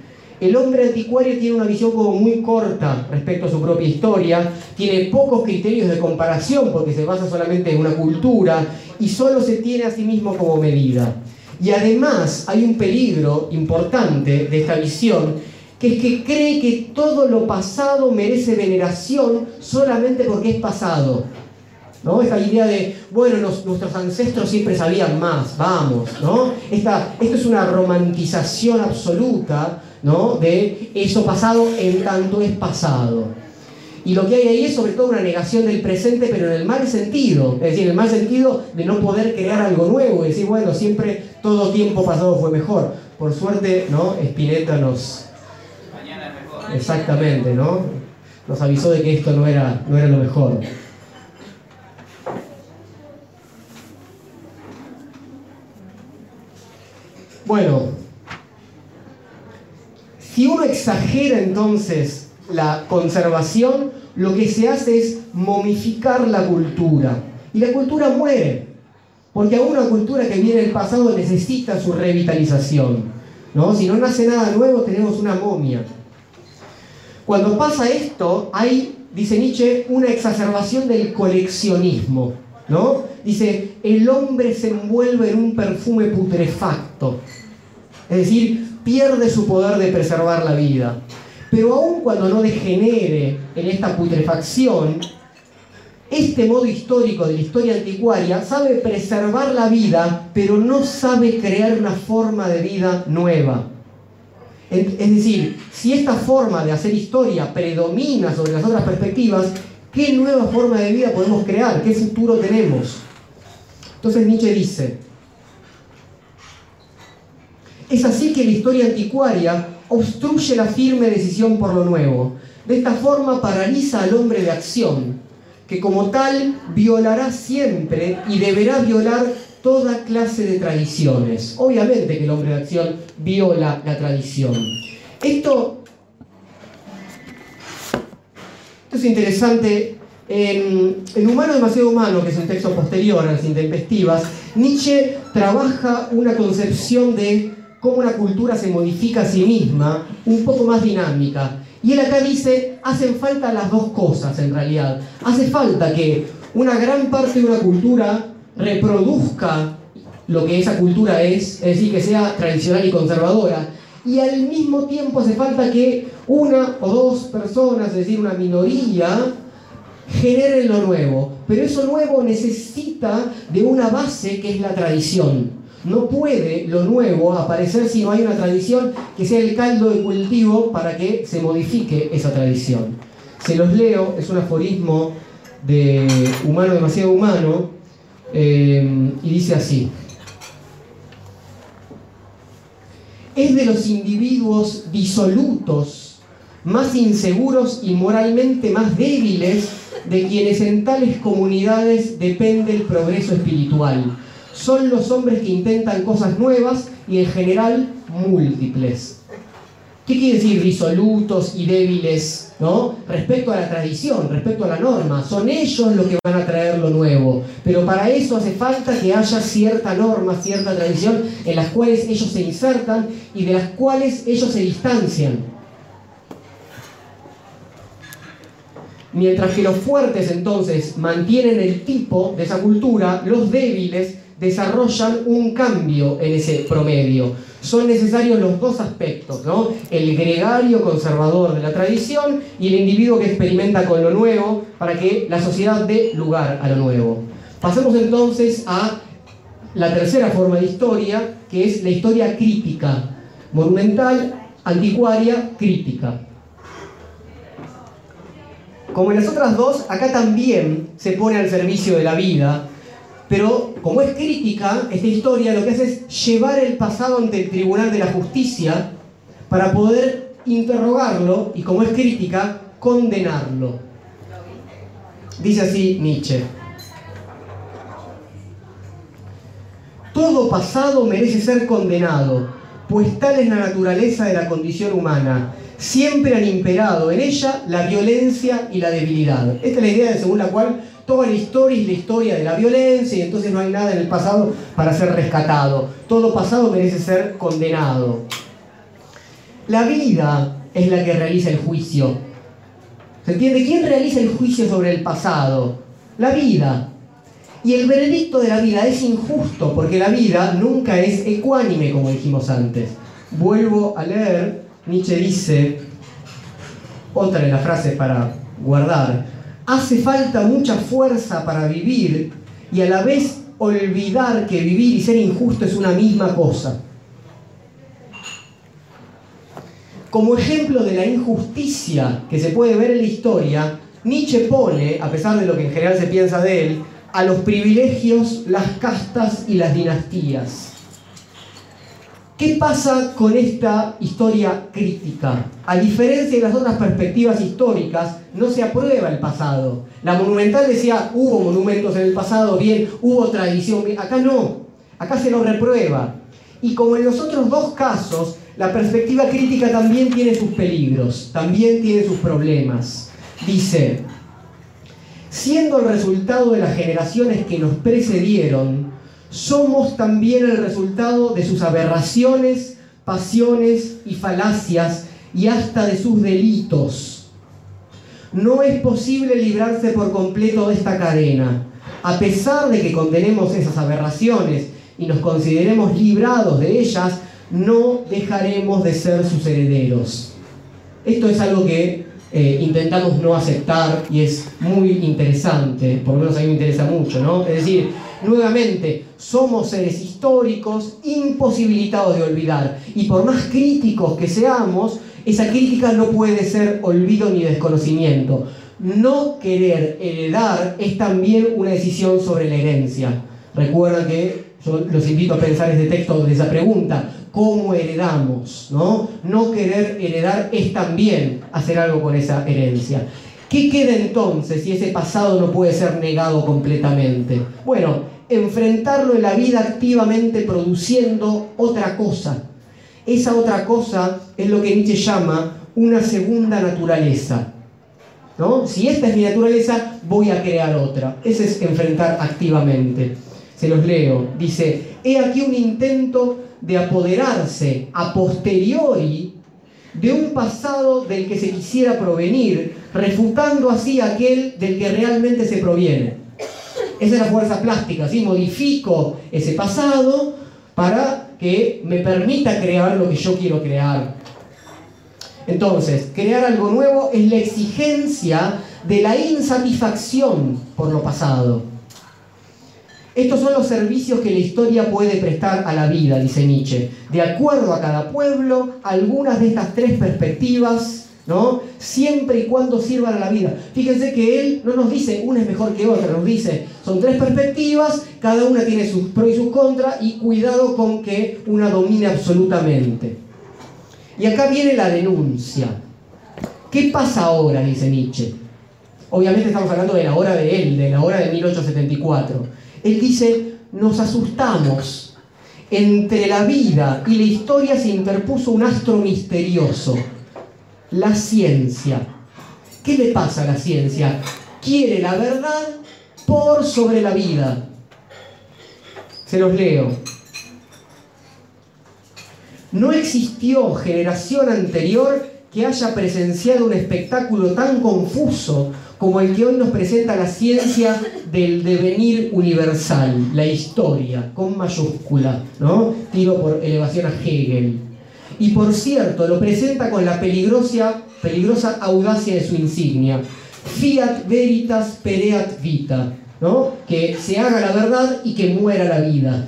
el hombre anticuario tiene una visión como muy corta respecto a su propia historia, tiene pocos criterios de comparación porque se basa solamente en una cultura y solo se tiene a sí mismo como medida. Y además hay un peligro importante de esta visión, que es que cree que todo lo pasado merece veneración solamente porque es pasado. ¿No? Esta idea de, bueno, nuestros ancestros siempre sabían más, vamos, ¿no? Esta, esto es una romantización absoluta ¿no? de eso pasado en tanto es pasado. Y lo que hay ahí es sobre todo una negación del presente, pero en el mal sentido, es decir, en el mal sentido de no poder crear algo nuevo, y decir, bueno, siempre todo tiempo pasado fue mejor. Por suerte, ¿no? Spinetta nos... Mañana es mejor. Exactamente, ¿no? Nos avisó de que esto no era, no era lo mejor. Bueno, si uno exagera entonces la conservación, lo que se hace es momificar la cultura. Y la cultura muere, porque aún una cultura que viene del pasado necesita su revitalización. ¿no? Si no nace nada nuevo, tenemos una momia. Cuando pasa esto, hay, dice Nietzsche, una exacerbación del coleccionismo. ¿no? Dice, el hombre se envuelve en un perfume putrefacto. Es decir, pierde su poder de preservar la vida. Pero aun cuando no degenere en esta putrefacción, este modo histórico de la historia anticuaria sabe preservar la vida, pero no sabe crear una forma de vida nueva. Es decir, si esta forma de hacer historia predomina sobre las otras perspectivas, ¿qué nueva forma de vida podemos crear? ¿Qué futuro tenemos? Entonces Nietzsche dice, es así que la historia anticuaria obstruye la firme decisión por lo nuevo. De esta forma paraliza al hombre de acción, que como tal violará siempre y deberá violar toda clase de tradiciones. Obviamente que el hombre de acción viola la tradición. Esto, es interesante. En, en Humano demasiado humano, que es un texto posterior a las intempestivas, Nietzsche trabaja una concepción de cómo una cultura se modifica a sí misma, un poco más dinámica. Y él acá dice, hacen falta las dos cosas en realidad. Hace falta que una gran parte de una cultura reproduzca lo que esa cultura es, es decir, que sea tradicional y conservadora. Y al mismo tiempo hace falta que una o dos personas, es decir, una minoría, generen lo nuevo. Pero eso nuevo necesita de una base que es la tradición. No puede lo nuevo aparecer si no hay una tradición que sea el caldo de cultivo para que se modifique esa tradición. Se los leo, es un aforismo de Humano demasiado humano, eh, y dice así. Es de los individuos disolutos, más inseguros y moralmente más débiles de quienes en tales comunidades depende el progreso espiritual son los hombres que intentan cosas nuevas y en general múltiples. ¿Qué quiere decir disolutos y débiles? ¿no? Respecto a la tradición, respecto a la norma. Son ellos los que van a traer lo nuevo. Pero para eso hace falta que haya cierta norma, cierta tradición en las cuales ellos se insertan y de las cuales ellos se distancian. Mientras que los fuertes entonces mantienen el tipo de esa cultura, los débiles desarrollan un cambio en ese promedio. Son necesarios los dos aspectos, ¿no? El gregario conservador de la tradición y el individuo que experimenta con lo nuevo para que la sociedad dé lugar a lo nuevo. Pasemos entonces a la tercera forma de historia, que es la historia crítica, monumental, anticuaria, crítica. Como en las otras dos, acá también se pone al servicio de la vida pero como es crítica, esta historia lo que hace es llevar el pasado ante el Tribunal de la Justicia para poder interrogarlo y como es crítica, condenarlo. Dice así Nietzsche. Todo pasado merece ser condenado, pues tal es la naturaleza de la condición humana. Siempre han imperado en ella la violencia y la debilidad. Esta es la idea según la cual Toda la historia es la historia de la violencia y entonces no hay nada en el pasado para ser rescatado. Todo pasado merece ser condenado. La vida es la que realiza el juicio. ¿Se entiende? ¿Quién realiza el juicio sobre el pasado? La vida. Y el veredicto de la vida es injusto porque la vida nunca es ecuánime, como dijimos antes. Vuelvo a leer, Nietzsche dice, otra de las frases para guardar, hace falta mucha fuerza para vivir y a la vez olvidar que vivir y ser injusto es una misma cosa. Como ejemplo de la injusticia que se puede ver en la historia, Nietzsche pone, a pesar de lo que en general se piensa de él, a los privilegios, las castas y las dinastías. ¿Qué pasa con esta historia crítica? A diferencia de las otras perspectivas históricas, no se aprueba el pasado. La monumental decía, hubo monumentos en el pasado, bien, hubo tradición, bien. acá no, acá se lo reprueba. Y como en los otros dos casos, la perspectiva crítica también tiene sus peligros, también tiene sus problemas. Dice, siendo el resultado de las generaciones que nos precedieron, somos también el resultado de sus aberraciones, pasiones y falacias y hasta de sus delitos. No es posible librarse por completo de esta cadena. A pesar de que condenemos esas aberraciones y nos consideremos librados de ellas, no dejaremos de ser sus herederos. Esto es algo que eh, intentamos no aceptar y es muy interesante, por lo menos a mí me interesa mucho, ¿no? Es decir, nuevamente, somos seres históricos imposibilitados de olvidar. Y por más críticos que seamos, esa crítica no puede ser olvido ni desconocimiento. No querer heredar es también una decisión sobre la herencia. Recuerda que yo los invito a pensar este texto de esa pregunta. ¿Cómo heredamos? ¿no? no querer heredar es también hacer algo con esa herencia. ¿Qué queda entonces si ese pasado no puede ser negado completamente? Bueno, enfrentarlo en la vida activamente produciendo otra cosa. Esa otra cosa es lo que Nietzsche llama una segunda naturaleza. ¿No? Si esta es mi naturaleza, voy a crear otra. Ese es enfrentar activamente. Se los leo. Dice, he aquí un intento de apoderarse a posteriori de un pasado del que se quisiera provenir, refutando así aquel del que realmente se proviene. Esa es la fuerza plástica, ¿sí? Modifico ese pasado para que me permita crear lo que yo quiero crear. Entonces, crear algo nuevo es la exigencia de la insatisfacción por lo pasado. Estos son los servicios que la historia puede prestar a la vida, dice Nietzsche. De acuerdo a cada pueblo, algunas de estas tres perspectivas, ¿no? Siempre y cuando sirvan a la vida. Fíjense que él no nos dice una es mejor que otra, nos dice son tres perspectivas, cada una tiene sus pros y sus contras y cuidado con que una domine absolutamente. Y acá viene la denuncia. ¿Qué pasa ahora? dice Nietzsche. Obviamente estamos hablando de la hora de él, de la hora de 1874. Él dice, nos asustamos. Entre la vida y la historia se interpuso un astro misterioso, la ciencia. ¿Qué le pasa a la ciencia? Quiere la verdad por sobre la vida. Se los leo. No existió generación anterior que haya presenciado un espectáculo tan confuso como el que hoy nos presenta la ciencia del devenir universal, la historia, con mayúscula, ¿no? Tiro por elevación a Hegel. Y por cierto, lo presenta con la peligrosa, peligrosa audacia de su insignia. Fiat veritas pereat vita, ¿no? Que se haga la verdad y que muera la vida.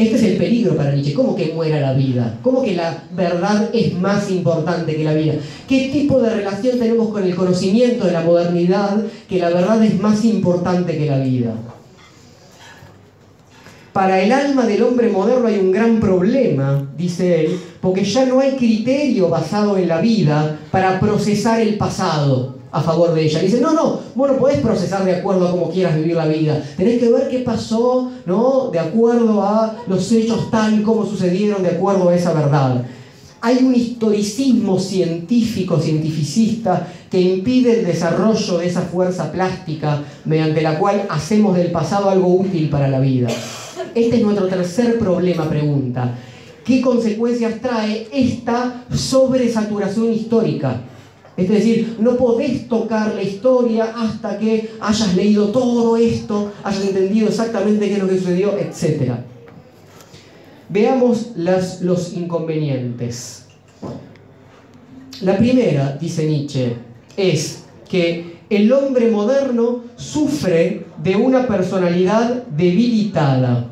Este es el peligro para Nietzsche. ¿Cómo que muera la vida? ¿Cómo que la verdad es más importante que la vida? ¿Qué tipo de relación tenemos con el conocimiento de la modernidad que la verdad es más importante que la vida? Para el alma del hombre moderno hay un gran problema, dice él, porque ya no hay criterio basado en la vida para procesar el pasado a favor de ella. Dice, no, no, vos no podés procesar de acuerdo a cómo quieras vivir la vida. Tenés que ver qué pasó, ¿no? De acuerdo a los hechos tal como sucedieron, de acuerdo a esa verdad. Hay un historicismo científico, cientificista, que impide el desarrollo de esa fuerza plástica mediante la cual hacemos del pasado algo útil para la vida. Este es nuestro tercer problema, pregunta. ¿Qué consecuencias trae esta sobresaturación histórica? Es decir, no podés tocar la historia hasta que hayas leído todo esto, hayas entendido exactamente qué es lo que sucedió, etc. Veamos las, los inconvenientes. La primera, dice Nietzsche, es que el hombre moderno sufre de una personalidad debilitada.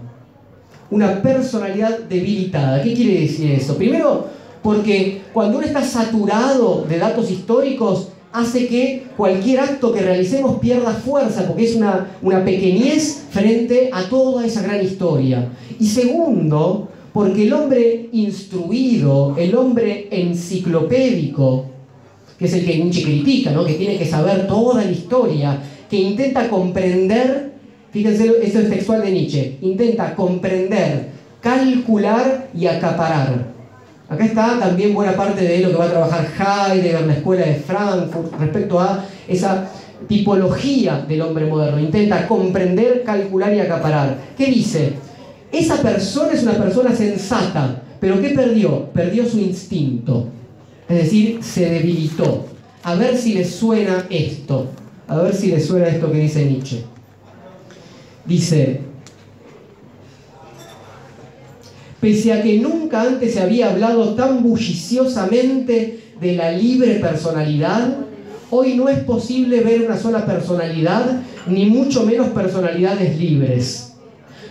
Una personalidad debilitada. ¿Qué quiere decir eso? Primero, porque cuando uno está saturado de datos históricos, hace que cualquier acto que realicemos pierda fuerza, porque es una, pequeñez frente a toda esa gran historia. Y segundo, porque el hombre instruido, el hombre enciclopédico, que es el que Nietzsche critica, ¿no? que tiene que saber toda la historia, que intenta comprender, fíjense, esto es textual de Nietzsche, intenta comprender, calcular y acaparar. Acá está también buena parte de lo que va a trabajar Heidegger, la escuela de Frankfurt, respecto a esa tipología del hombre moderno. Intenta comprender, calcular y acaparar. ¿Qué dice? Esa persona es una persona sensata, pero ¿qué perdió? Perdió su instinto. Es decir, se debilitó. A ver si le suena esto. A ver si le suena esto que dice Nietzsche. Dice, pese a que nunca antes se había hablado tan bulliciosamente de la libre personalidad, hoy no es posible ver una sola personalidad, ni mucho menos personalidades libres.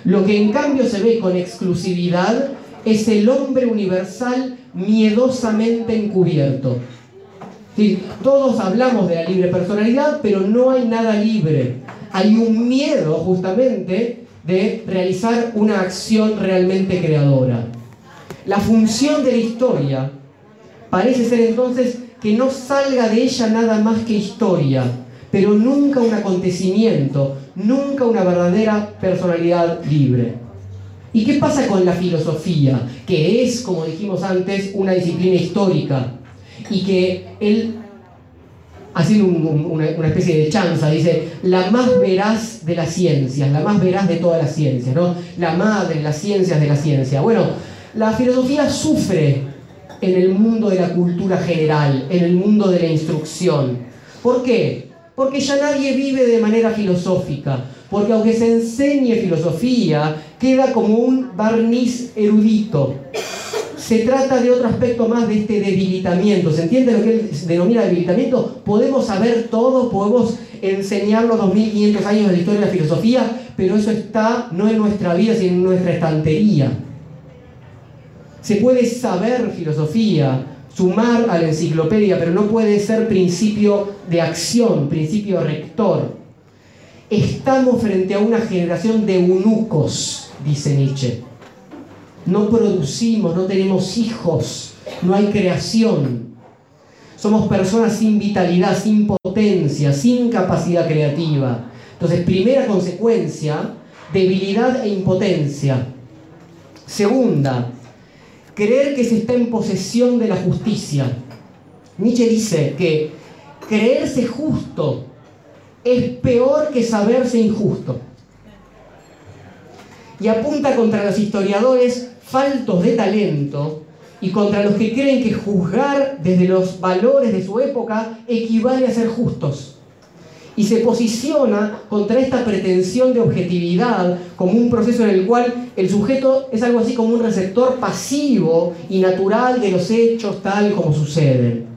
Lo que en cambio se ve con exclusividad es el hombre universal miedosamente encubierto. Todos hablamos de la libre personalidad, pero no hay nada libre. Hay un miedo justamente de realizar una acción realmente creadora. La función de la historia parece ser entonces que no salga de ella nada más que historia, pero nunca un acontecimiento, nunca una verdadera personalidad libre. ¿Y qué pasa con la filosofía? Que es, como dijimos antes, una disciplina histórica y que él, haciendo una, una, especie de chanza, dice, la más veraz de las ciencias, la más veraz de todas las ciencias, ¿no? La madre de las ciencias de la ciencia. Bueno, la filosofía sufre en el mundo de la cultura general, en el mundo de la instrucción. ¿Por qué? Porque ya nadie vive de manera filosófica, porque aunque se enseñe filosofía, queda como un barniz erudito. Se trata de otro aspecto más de este debilitamiento. ¿Se entiende lo que él denomina debilitamiento? Podemos saber todo, podemos enseñar los 2500 años de la historia de la filosofía, pero eso está no en nuestra vida, sino en nuestra estantería. Se puede saber filosofía, sumar a la enciclopedia, pero no puede ser principio de acción, principio rector. Estamos frente a una generación de eunucos, dice Nietzsche. No producimos, no tenemos hijos, no hay creación. Somos personas sin vitalidad, sin potencia, sin capacidad creativa. Entonces, primera consecuencia, debilidad e impotencia. Segunda, creer que se está en posesión de la justicia. Nietzsche dice que creerse justo es peor que saberse injusto. Y apunta contra los historiadores faltos de talento y contra los que creen que juzgar desde los valores de su época equivale a ser justos y se posiciona contra esta pretensión de objetividad como un proceso en el cual el sujeto es algo así como un receptor pasivo y natural de los hechos tal como suceden.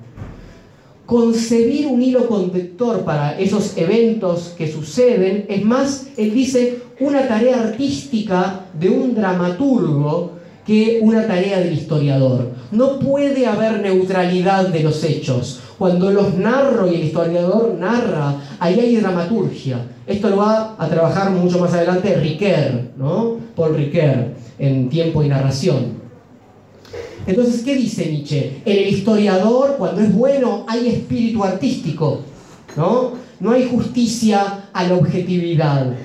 Concebir un hilo conductor para esos eventos que suceden es más, él dice, una tarea artística de un dramaturgo que una tarea del historiador. No puede haber neutralidad de los hechos. Cuando los narro y el historiador narra, ahí hay dramaturgia. Esto lo va a trabajar mucho más adelante Riquer, ¿no? Paul Riquer, en Tiempo y Narración. Entonces, ¿qué dice Nietzsche? En el historiador, cuando es bueno, hay espíritu artístico, ¿no? No hay justicia a la objetividad.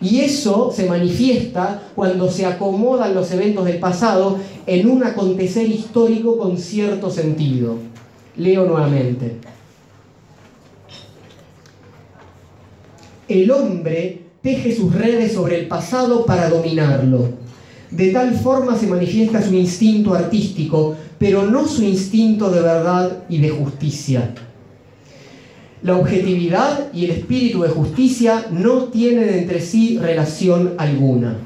Y eso se manifiesta cuando se acomodan los eventos del pasado en un acontecer histórico con cierto sentido. Leo nuevamente. El hombre teje sus redes sobre el pasado para dominarlo. De tal forma se manifiesta su instinto artístico, pero no su instinto de verdad y de justicia. La objetividad y el espíritu de justicia no tienen entre sí relación alguna.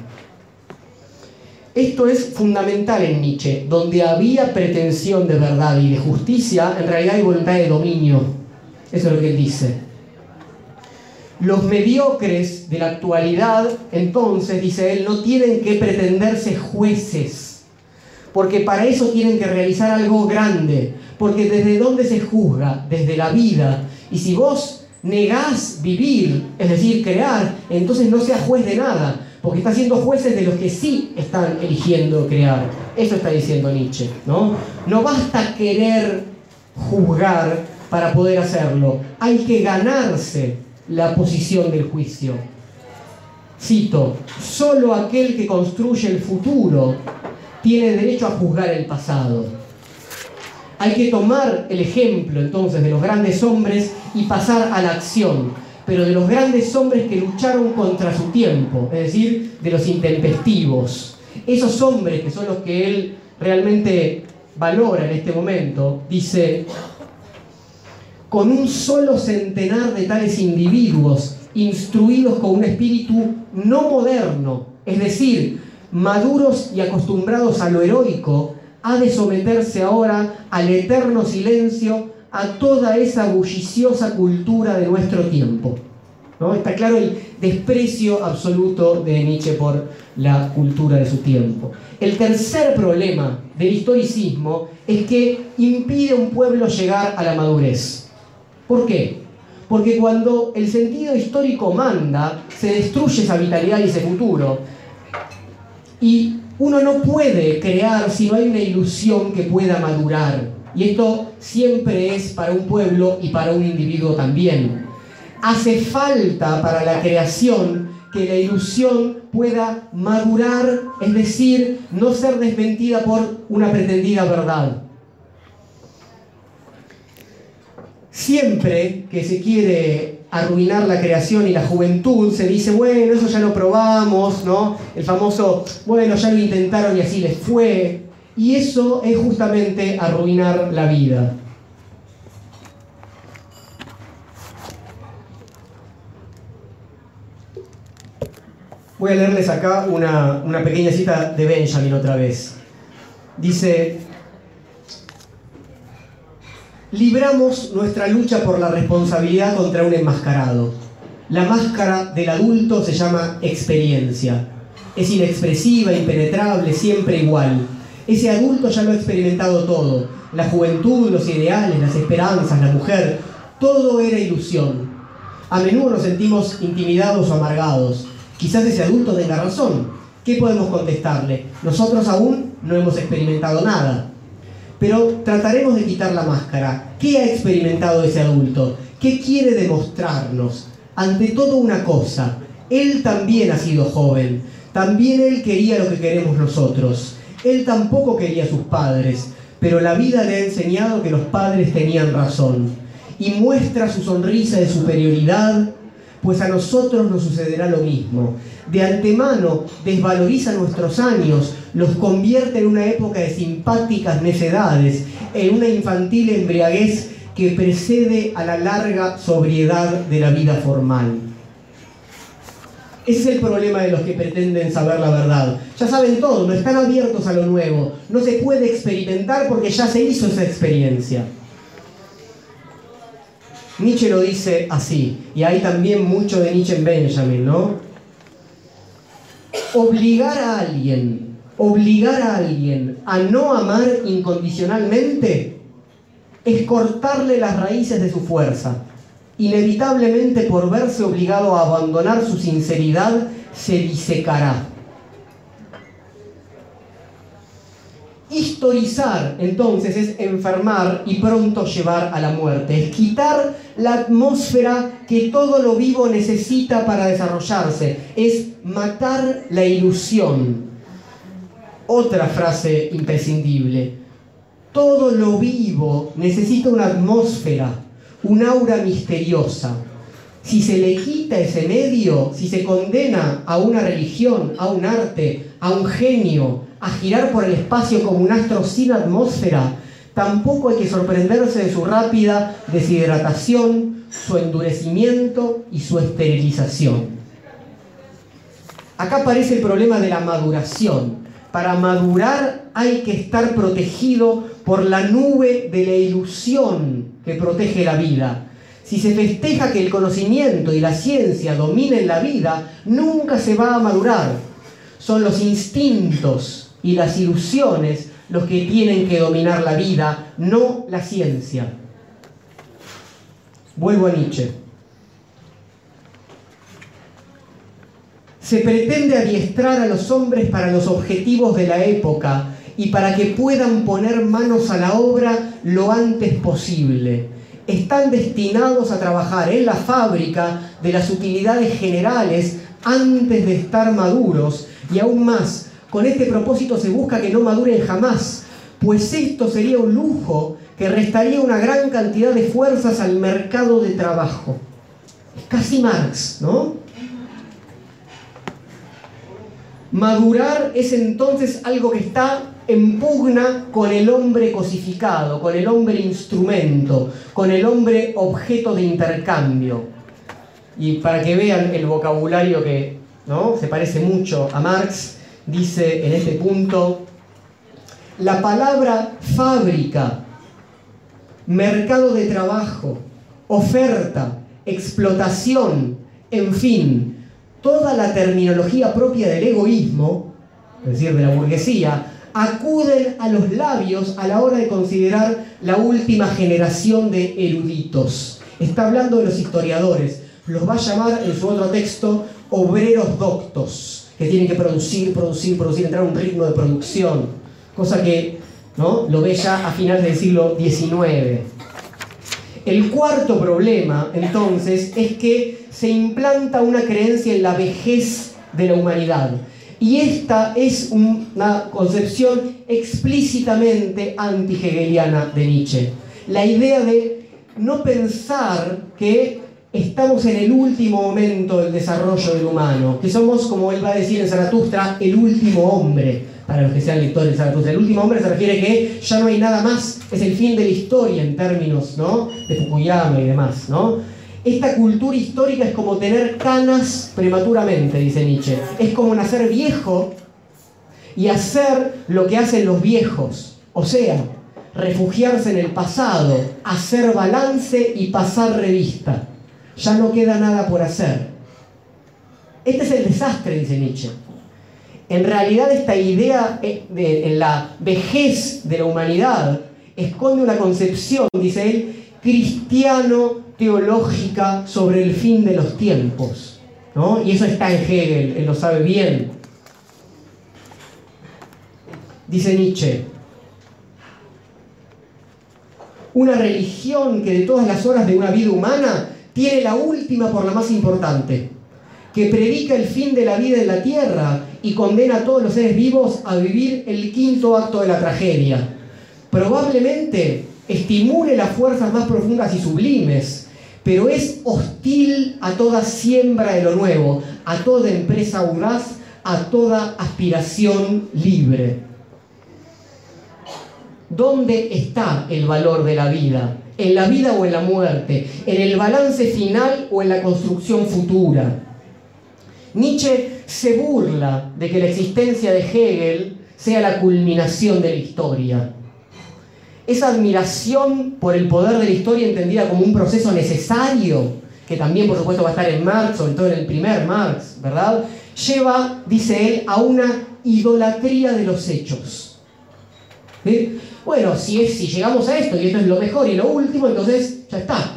Esto es fundamental en Nietzsche. Donde había pretensión de verdad y de justicia, en realidad hay voluntad de dominio. Eso es lo que él dice. Los mediocres de la actualidad, entonces, dice él, no tienen que pretenderse jueces, porque para eso tienen que realizar algo grande, porque desde dónde se juzga, desde la vida. Y si vos negás vivir, es decir, crear, entonces no seas juez de nada, porque está siendo jueces de los que sí están eligiendo crear. Eso está diciendo Nietzsche, ¿no? No basta querer juzgar para poder hacerlo, hay que ganarse la posición del juicio. Cito, solo aquel que construye el futuro tiene derecho a juzgar el pasado. Hay que tomar el ejemplo entonces de los grandes hombres y pasar a la acción pero de los grandes hombres que lucharon contra su tiempo, es decir, de los intempestivos. Esos hombres que son los que él realmente valora en este momento, dice, con un solo centenar de tales individuos instruidos con un espíritu no moderno, es decir, maduros y acostumbrados a lo heroico, ha de someterse ahora al eterno silencio a toda esa bulliciosa cultura de nuestro tiempo. ¿no? Está claro el desprecio absoluto de Nietzsche por la cultura de su tiempo. El tercer problema del historicismo es que impide a un pueblo llegar a la madurez. ¿Por qué? Porque cuando el sentido histórico manda, se destruye esa vitalidad y ese futuro. Y uno no puede crear si no hay una ilusión que pueda madurar. Y esto siempre es para un pueblo y para un individuo también. hace falta para la creación que la ilusión pueda madurar, es decir, no ser desmentida por una pretendida verdad. Siempre que se quiere arruinar la creación y la juventud, se dice, bueno, eso ya lo probamos, ¿no? El famoso, bueno, ya lo intentaron y así les fue. Y eso es justamente arruinar la vida. Voy a leerles acá una, una pequeña cita de Benjamin otra vez. Dice, libramos nuestra lucha por la responsabilidad contra un enmascarado. La máscara del adulto se llama experiencia. Es inexpresiva, impenetrable, siempre igual. Ese adulto ya lo ha experimentado todo. La juventud, los ideales, las esperanzas, la mujer, todo era ilusión. A menudo nos sentimos intimidados o amargados. Quizás ese adulto tenga razón. ¿Qué podemos contestarle? Nosotros aún no hemos experimentado nada. Pero trataremos de quitar la máscara. ¿Qué ha experimentado ese adulto? ¿Qué quiere demostrarnos? Ante todo una cosa, él también ha sido joven. También él quería lo que queremos nosotros. Él tampoco quería a sus padres, pero la vida le ha enseñado que los padres tenían razón. Y muestra su sonrisa de superioridad pues a nosotros nos sucederá lo mismo. De antemano desvaloriza nuestros años, los convierte en una época de simpáticas necedades, en una infantil embriaguez que precede a la larga sobriedad de la vida formal. Ese es el problema de los que pretenden saber la verdad. Ya saben todo, no están abiertos a lo nuevo, no se puede experimentar porque ya se hizo esa experiencia. Nietzsche lo dice así, y hay también mucho de Nietzsche en Benjamin, ¿no? Obligar a alguien, obligar a alguien a no amar incondicionalmente es cortarle las raíces de su fuerza. Inevitablemente por verse obligado a abandonar su sinceridad, se disecará. Historizar, entonces, es enfermar y pronto llevar a la muerte. Es quitar la atmósfera que todo lo vivo necesita para desarrollarse. Es matar la ilusión. Otra frase imprescindible. Todo lo vivo necesita una atmósfera, un aura misteriosa. Si se le quita ese medio, si se condena a una religión, a un arte, a un genio, a girar por el espacio como un astro sin atmósfera, tampoco hay que sorprenderse de su rápida deshidratación, su endurecimiento y su esterilización. Acá aparece el problema de la maduración. Para madurar hay que estar protegido por la nube de la ilusión que protege la vida. Si se festeja que el conocimiento y la ciencia dominen la vida, nunca se va a madurar. Son los instintos y las ilusiones los que tienen que dominar la vida, no la ciencia. Vuelvo a Nietzsche. Se pretende adiestrar a los hombres para los objetivos de la época y para que puedan poner manos a la obra lo antes posible. Están destinados a trabajar en la fábrica de las utilidades generales antes de estar maduros y aún más con este propósito se busca que no maduren jamás, pues esto sería un lujo que restaría una gran cantidad de fuerzas al mercado de trabajo. Es casi Marx, ¿no? Madurar es entonces algo que está en pugna con el hombre cosificado, con el hombre instrumento, con el hombre objeto de intercambio. Y para que vean el vocabulario que ¿no? se parece mucho a Marx, dice en este punto, la palabra fábrica, mercado de trabajo, oferta, explotación, en fin, toda la terminología propia del egoísmo, es decir, de la burguesía, acuden a los labios a la hora de considerar la última generación de eruditos. Está hablando de los historiadores, los va a llamar en su otro texto obreros doctos que tienen que producir, producir, producir, entrar a un ritmo de producción, cosa que ¿no? lo ve ya a finales del siglo XIX. El cuarto problema, entonces, es que se implanta una creencia en la vejez de la humanidad. Y esta es una concepción explícitamente anti-hegeliana de Nietzsche. La idea de no pensar que estamos en el último momento del desarrollo del humano, que somos, como él va a decir en Zaratustra, el último hombre, para los que sean lectores de Zaratustra. El último hombre se refiere que ya no hay nada más, es el fin de la historia en términos ¿no? de Fukuyama y demás. ¿no? Esta cultura histórica es como tener canas prematuramente, dice Nietzsche. Es como nacer viejo y hacer lo que hacen los viejos. O sea, refugiarse en el pasado, hacer balance y pasar revista. Ya no queda nada por hacer. Este es el desastre, dice Nietzsche. En realidad esta idea eh, de, en la vejez de la humanidad esconde una concepción, dice él, cristiano-teológica sobre el fin de los tiempos. ¿no? Y eso está en Hegel, él lo sabe bien. Dice Nietzsche, una religión que de todas las horas de una vida humana tiene la última por la más importante, que predica el fin de la vida en la tierra y condena a todos los seres vivos a vivir el quinto acto de la tragedia. Probablemente estimule las fuerzas más profundas y sublimes, pero es hostil a toda siembra de lo nuevo, a toda empresa audaz, a toda aspiración libre. ¿Dónde está el valor de la vida? ¿En la vida o en la muerte? ¿En el balance final o en la construcción futura? Nietzsche se burla de que la existencia de Hegel sea la culminación de la historia. Esa admiración por el poder de la historia entendida como un proceso necesario, que también por supuesto va a estar en Marx, sobre todo en el primer Marx, ¿verdad? Lleva, dice él, a una idolatría de los hechos. Bueno, si, es, si llegamos a esto y esto es lo mejor y lo último, entonces ya está.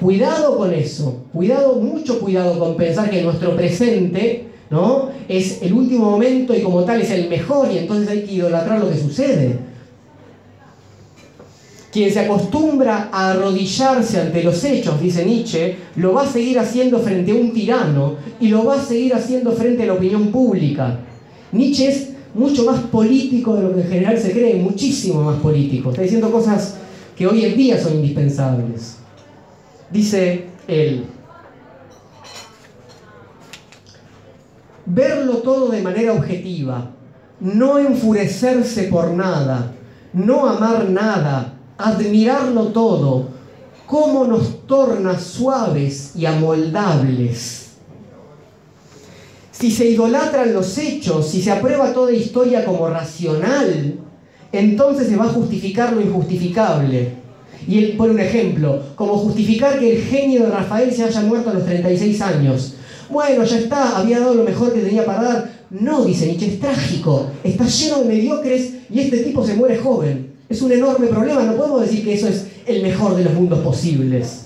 Cuidado con eso, cuidado, mucho cuidado con pensar que nuestro presente ¿no? es el último momento y como tal es el mejor y entonces hay que idolatrar lo que sucede. Quien se acostumbra a arrodillarse ante los hechos, dice Nietzsche, lo va a seguir haciendo frente a un tirano y lo va a seguir haciendo frente a la opinión pública. Nietzsche es mucho más político de lo que en general se cree, muchísimo más político. Está diciendo cosas que hoy en día son indispensables. Dice él, verlo todo de manera objetiva, no enfurecerse por nada, no amar nada, admirarlo todo, cómo nos torna suaves y amoldables si se idolatran los hechos, si se aprueba toda historia como racional, entonces se va a justificar lo injustificable. Y él pone un ejemplo, como justificar que el genio de Rafael se haya muerto a los 36 años. Bueno, ya está, había dado lo mejor que tenía para dar. No, dice Nietzsche, es trágico, está lleno de mediocres y este tipo se muere joven. Es un enorme problema, no podemos decir que eso es el mejor de los mundos posibles.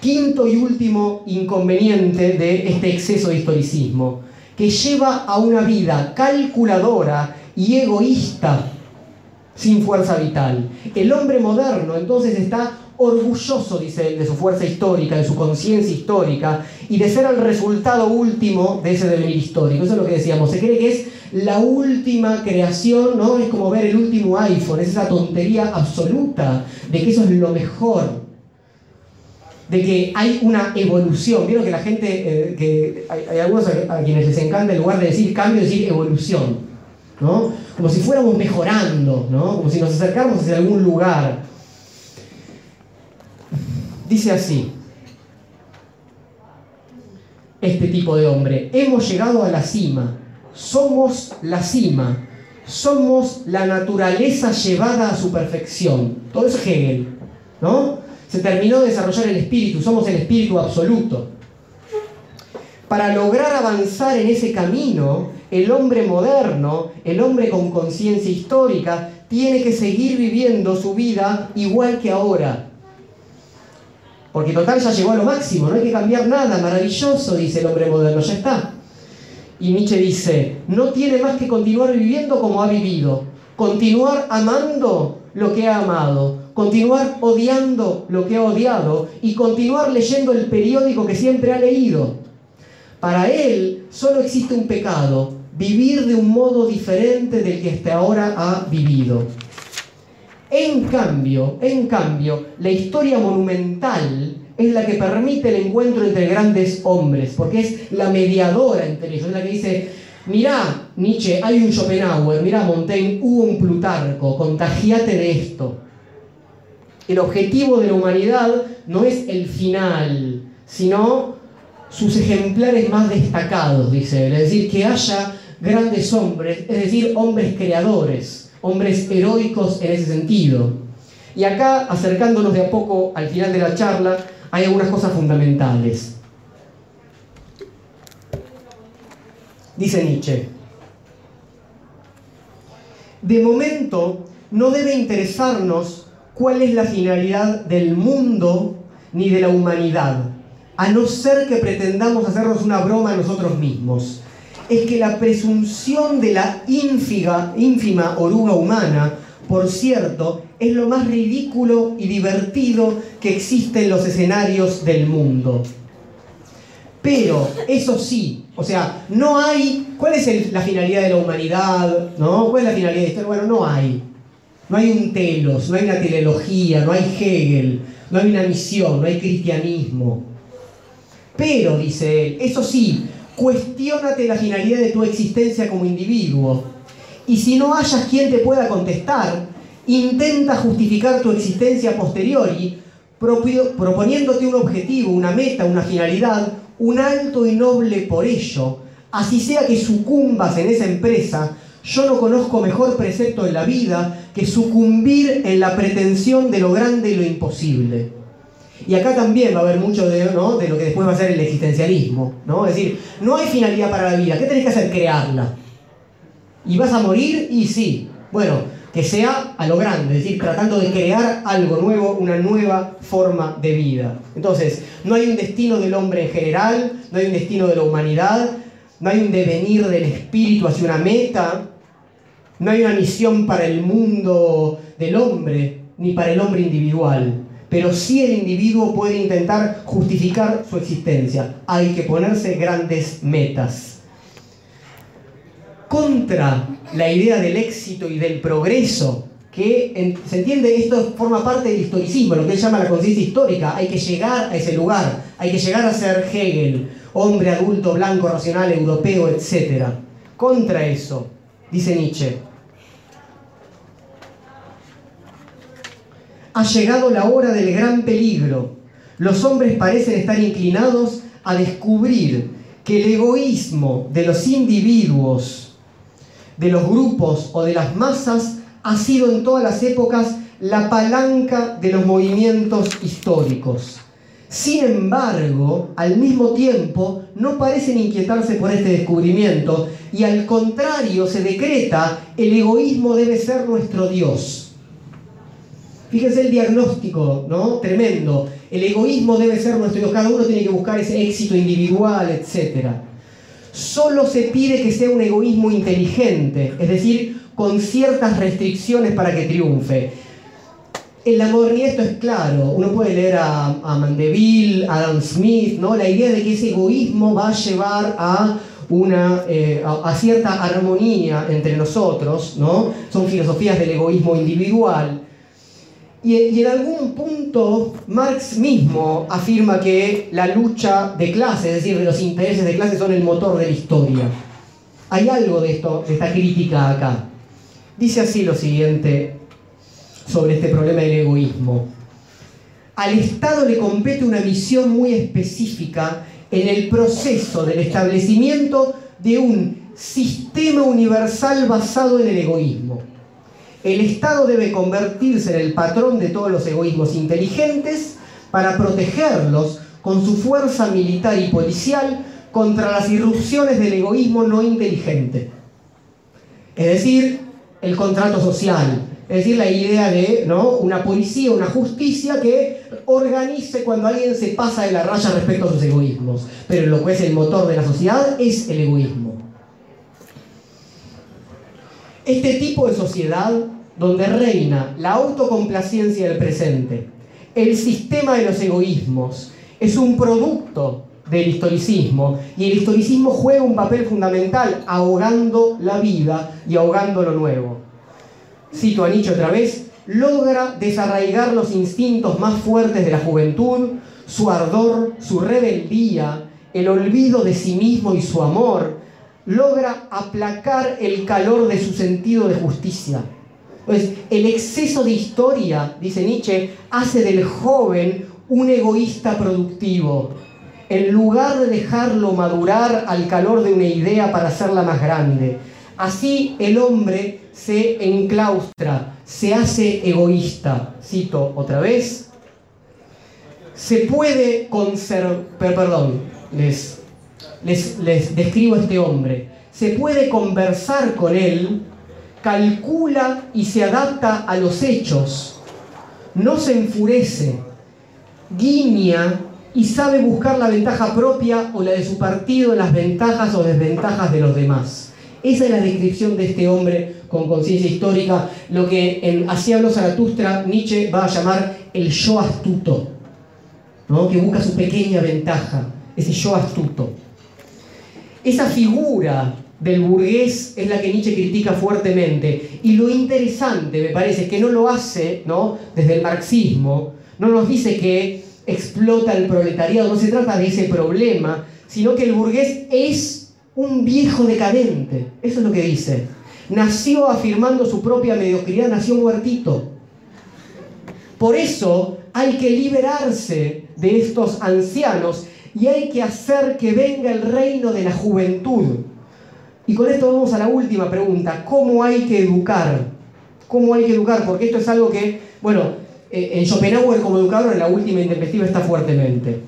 Quinto y último inconveniente de este exceso de historicismo, que lleva a una vida calculadora y egoísta sin fuerza vital. El hombre moderno entonces está orgulloso, dice él, de su fuerza histórica, de su conciencia histórica y de ser el resultado último de ese devenir histórico. Eso es lo que decíamos, se cree que es la última creación, ¿no? Es como ver el último iPhone, es esa tontería absoluta de que eso es lo mejor de que hay una evolución. Vieron que la gente, eh, que hay, algunos a, quienes les encanta en lugar de decir cambio, decir evolución, ¿no? Como si fuéramos mejorando, ¿no? Como si nos acercáramos hacia algún lugar. Dice así, este tipo de hombre, hemos llegado a la cima, somos la cima, somos la naturaleza llevada a su perfección. Todo es Hegel, ¿no? Se terminó de desarrollar el espíritu, somos el espíritu absoluto. Para lograr avanzar en ese camino, el hombre moderno, el hombre con conciencia histórica, tiene que seguir viviendo su vida igual que ahora. Porque total ya llegó a lo máximo, no hay que cambiar nada, maravilloso, dice el hombre moderno, ya está. Y Nietzsche dice, no tiene más que continuar viviendo como ha vivido, continuar amando lo que ha amado, continuar odiando lo que ha odiado y continuar leyendo el periódico que siempre ha leído. Para él solo existe un pecado, vivir de un modo diferente del que hasta ahora ha vivido. En cambio, en cambio, la historia monumental es la que permite el encuentro entre grandes hombres, porque es la mediadora entre ellos, es la que dice, mirá Nietzsche, hay un Schopenhauer, mirá Montaigne, hubo un Plutarco, contagiate de esto. El objetivo de la humanidad no es el final, sino sus ejemplares más destacados, dice él. Es decir, que haya grandes hombres, es decir, hombres creadores, hombres heroicos en ese sentido. Y acá, acercándonos de a poco al final de la charla, hay algunas cosas fundamentales. Dice Nietzsche, de momento no debe interesarnos cuál es la finalidad del mundo ni de la humanidad, a no ser que pretendamos hacernos una broma a nosotros mismos. Es que la presunción de la ínfima, oruga humana, por cierto, es lo más ridículo y divertido que existe en los escenarios del mundo. Pero, eso sí, o sea, no hay. ¿Cuál es la finalidad de la humanidad? ¿no? ¿Cuál es la finalidad de esto? Bueno, no hay. No hay un telos, no hay una teleología, no hay Hegel, no hay una misión, no hay cristianismo. Pero, dice él, eso sí, cuestiónate la finalidad de tu existencia como individuo. Y si no hayas quien te pueda contestar, intenta justificar tu existencia posteriori, proponiéndote un objetivo, una meta, una finalidad, un alto y noble por ello, así sea que sucumbas en esa empresa, yo no conozco mejor precepto en la vida que sucumbir en la pretensión de lo grande y lo imposible. Y acá también va a haber mucho de, lo que después va a ser el existencialismo. ¿no? Es decir, no hay finalidad para la vida. ¿Qué tenés que hacer? Crearla. ¿Y vas a morir? Y sí. Bueno, que sea a lo grande, es decir, tratando de crear algo nuevo, una nueva forma de vida. Entonces, no hay un destino del hombre en general, no hay un destino de la humanidad, no hay un devenir del espíritu hacia una meta, no hay una misión para el mundo del hombre, ni para el hombre individual. Pero sí el individuo puede intentar justificar su existencia. Hay que ponerse grandes metas. Contra la idea del éxito y del progreso, que se entiende, esto forma parte del historicismo, lo que él llama la conciencia histórica. Hay que llegar a ese lugar, hay que llegar a ser Hegel, hombre adulto, blanco, racional, europeo, etc. Contra eso, dice Nietzsche, ha llegado la hora del gran peligro. Los hombres parecen estar inclinados a descubrir que el egoísmo de los individuos, de los grupos o de las masas ha sido en todas las épocas la palanca de los movimientos históricos. Sin embargo, al mismo tiempo, no parecen inquietarse por este descubrimiento y al contrario se decreta, el egoísmo debe ser nuestro Dios. Fíjense el diagnóstico, ¿no? Tremendo. El egoísmo debe ser nuestro Dios, cada uno tiene que buscar ese éxito individual, etc. Solo se pide que sea un egoísmo inteligente, es decir, con ciertas restricciones para que triunfe en la modernidad esto es claro. Uno puede leer a, Mandeville, a Adam Smith, ¿no? La idea de que ese egoísmo va a llevar a una, eh, a, cierta armonía entre nosotros, ¿no? Son filosofías del egoísmo individual. Y, en algún punto Marx mismo afirma que la lucha de clases, es decir, de los intereses de clase, son el motor de la historia. Hay algo de esto, de esta crítica acá. Dice así lo siguiente sobre este problema del egoísmo. Al Estado le compete una misión muy específica en el proceso del establecimiento de un sistema universal basado en el egoísmo. El Estado debe convertirse en el patrón de todos los egoísmos inteligentes para protegerlos con su fuerza militar y policial contra las irrupciones del egoísmo no inteligente. Es decir, el contrato social, es decir, la idea de ¿no? una policía, una justicia que organice cuando alguien se pasa de la raya respecto a sus egoísmos. Pero lo que es el motor de la sociedad es el egoísmo. Este tipo de sociedad donde reina la autocomplacencia del presente, el sistema de los egoísmos, es un producto del historicismo y el historicismo juega un papel fundamental ahogando la vida y ahogando lo nuevo. Cito a Nietzsche otra vez, logra desarraigar los instintos más fuertes de la juventud, su ardor, su rebeldía, el olvido de sí mismo y su amor, logra aplacar el calor de su sentido de justicia. Pues el exceso de historia, dice Nietzsche, hace del joven un egoísta productivo. En lugar de dejarlo madurar al calor de una idea para hacerla más grande. Así el hombre se enclaustra, se hace egoísta. Cito otra vez. Se puede conservar, perdón, les, les, describo a este hombre. Se puede conversar con él calcula y se adapta a los hechos, no se enfurece, guiña y sabe buscar la ventaja propia o la de su partido las ventajas o desventajas de los demás. Esa es la descripción de este hombre con conciencia histórica, lo que en Así habló Zaratustra Nietzsche va a llamar el yo astuto, que busca su pequeña ventaja, ese yo astuto. Esa figura del burgués es la que Nietzsche critica fuertemente. Y lo interesante, me parece, es que no lo hace ¿no? desde el marxismo, no nos dice que explota el proletariado, no se trata de ese problema, sino que el burgués es un viejo decadente. Eso es lo que dice. Nació afirmando su propia mediocridad, nació muertito. Por eso hay que liberarse de estos ancianos y hay que hacer que venga el reino de la juventud y con esto vamos a la última pregunta, ¿cómo hay que educar? ¿Cómo hay que educar? Porque esto es algo que, bueno, eh, en Schopenhauer como educador en la última intempestiva está fuertemente.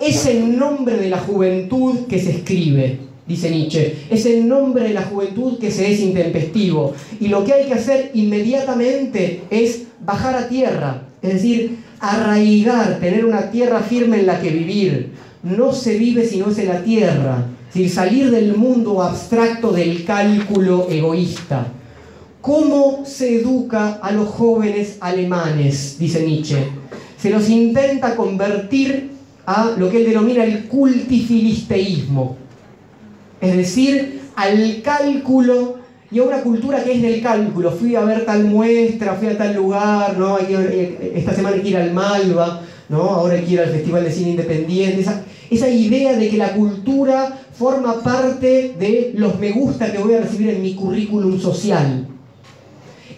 Es el nombre de la juventud que se escribe, dice Nietzsche. Es el nombre de la juventud que se es intempestivo. Y lo que hay que hacer inmediatamente es bajar a tierra, es decir, arraigar, tener una tierra firme en la que vivir. No se vive si no es en la tierra decir, salir del mundo abstracto del cálculo egoísta. ¿Cómo se educa a los jóvenes alemanes? Dice Nietzsche. Se los intenta convertir a lo que él denomina el cultifilisteísmo, es decir, al cálculo y a una cultura que es del cálculo. Fui a ver tal muestra, fui a tal lugar, ¿no? esta semana hay que ir al Malva, ¿no? ahora hay que ir al Festival de Cine Independiente. Esa, esa idea de que la cultura forma parte de los me gusta que voy a recibir en mi currículum social.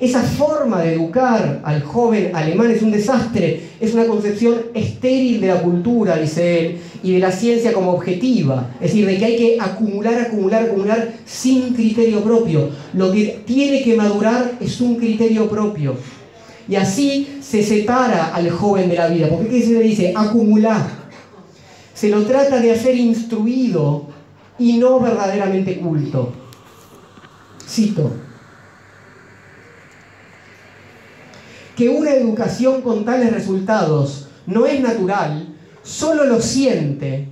Esa forma de educar al joven alemán es un desastre, es una concepción estéril de la cultura, dice él, y de la ciencia como objetiva. Es decir, de que hay que acumular, acumular, acumular sin criterio propio. Lo que tiene que madurar es un criterio propio. Y así se separa al joven de la vida. Porque ¿qué se le dice? Acumular. Se lo trata de hacer instruido y no verdaderamente culto. Cito, que una educación con tales resultados no es natural, solo lo siente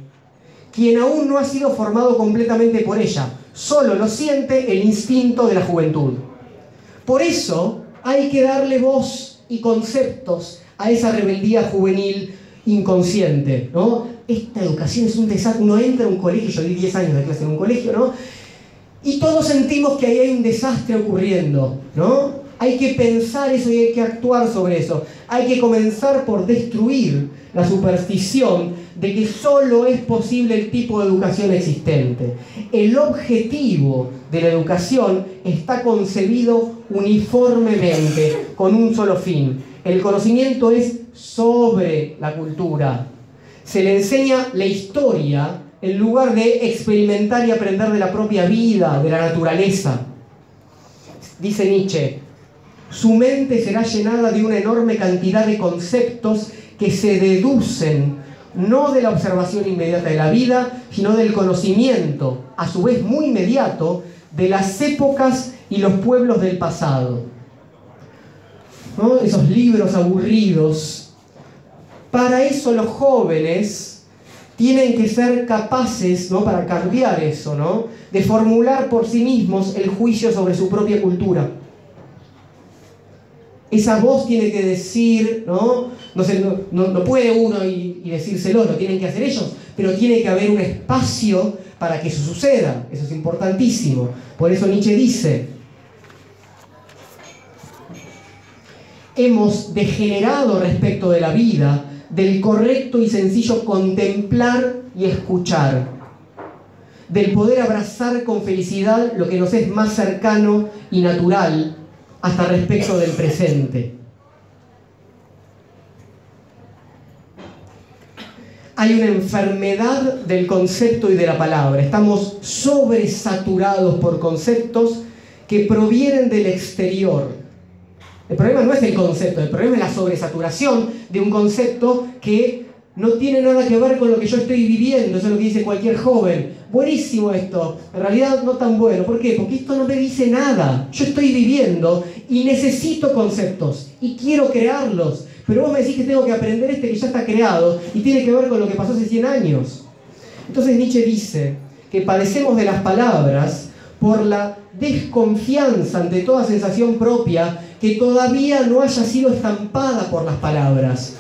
quien aún no ha sido formado completamente por ella, solo lo siente el instinto de la juventud. Por eso hay que darle voz y conceptos a esa rebeldía juvenil inconsciente, ¿no? Esta educación es un desastre, uno entra a un colegio, yo di 10 años de clase en un colegio, ¿no? Y todos sentimos que ahí hay un desastre ocurriendo, ¿no? Hay que pensar eso y hay que actuar sobre eso. Hay que comenzar por destruir la superstición de que solo es posible el tipo de educación existente. El objetivo de la educación está concebido uniformemente, con un solo fin. El conocimiento es sobre la cultura. Se le enseña la historia en lugar de experimentar y aprender de la propia vida, de la naturaleza. Dice Nietzsche, su mente será llenada de una enorme cantidad de conceptos que se deducen no de la observación inmediata de la vida, sino del conocimiento, a su vez muy inmediato, de las épocas y los pueblos del pasado. Esos libros aburridos. Para eso los jóvenes tienen que ser capaces, ¿no? para cambiar eso, ¿no? de formular por sí mismos el juicio sobre su propia cultura. Esa voz tiene que decir, ¿no? No, no, no puede uno y, y, decírselo, lo tienen que hacer ellos, pero tiene que haber un espacio para que eso suceda. Eso es importantísimo. Por eso Nietzsche dice, hemos degenerado respecto de la vida del correcto y sencillo contemplar y escuchar, del poder abrazar con felicidad lo que nos es más cercano y natural hasta respecto del presente. Hay una enfermedad del concepto y de la palabra. Estamos sobresaturados por conceptos que provienen del exterior. El problema no es el concepto, el problema es la sobresaturación de un concepto que no tiene nada que ver con lo que yo estoy viviendo, eso es lo que dice cualquier joven. Buenísimo esto, en realidad no tan bueno. ¿Por qué? Porque esto no me dice nada. Yo estoy viviendo y necesito conceptos y quiero crearlos. Pero vos me decís que tengo que aprender este que ya está creado y tiene que ver con lo que pasó hace 100 años. Entonces Nietzsche dice que padecemos de las palabras por la desconfianza ante toda sensación propia que todavía no haya sido estampada por las palabras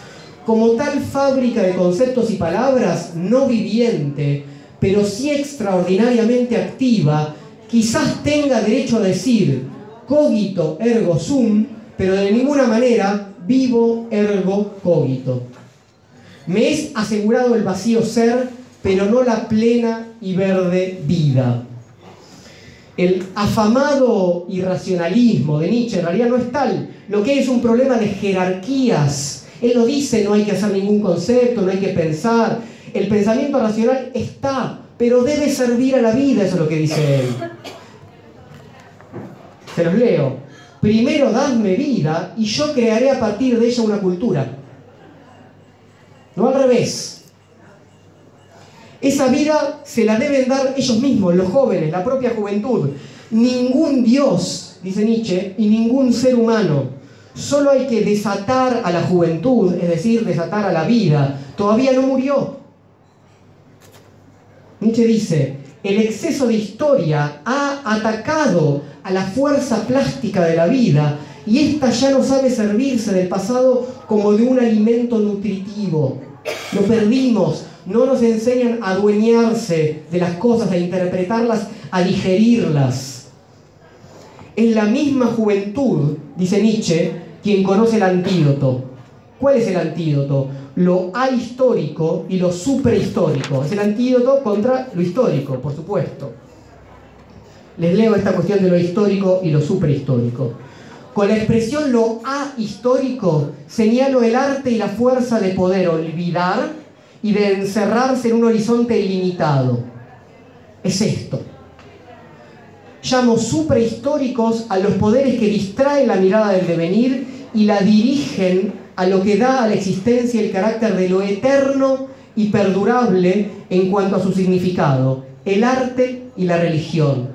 como tal fábrica de conceptos y palabras no viviente, pero sí extraordinariamente activa, quizás tenga derecho a decir cogito ergo sum, pero de ninguna manera vivo ergo cogito. Me es asegurado el vacío ser, pero no la plena y verde vida. El afamado irracionalismo de Nietzsche en realidad no es tal, lo que es un problema de jerarquías él no dice no hay que hacer ningún concepto, no hay que pensar. El pensamiento racional está, pero debe servir a la vida, eso es lo que dice él. Se los leo. Primero dadme vida y yo crearé a partir de ella una cultura. No al revés. Esa vida se la deben dar ellos mismos, los jóvenes, la propia juventud. Ningún Dios, dice Nietzsche, y ningún ser humano Solo hay que desatar a la juventud, es decir, desatar a la vida. Todavía no murió. Nietzsche dice, el exceso de historia ha atacado a la fuerza plástica de la vida y ésta ya no sabe servirse del pasado como de un alimento nutritivo. Lo perdimos, no nos enseñan a adueñarse de las cosas, a interpretarlas, a digerirlas. Es la misma juventud, dice Nietzsche, quien conoce el antídoto. ¿Cuál es el antídoto? Lo ahistórico y lo superhistórico. Es el antídoto contra lo histórico, por supuesto. Les leo esta cuestión de lo histórico y lo superhistórico. Con la expresión lo ahistórico señalo el arte y la fuerza de poder olvidar y de encerrarse en un horizonte ilimitado. Es esto. Llamo suprahistóricos a los poderes que distraen la mirada del devenir y la dirigen a lo que da a la existencia el carácter de lo eterno y perdurable en cuanto a su significado, el arte y la religión.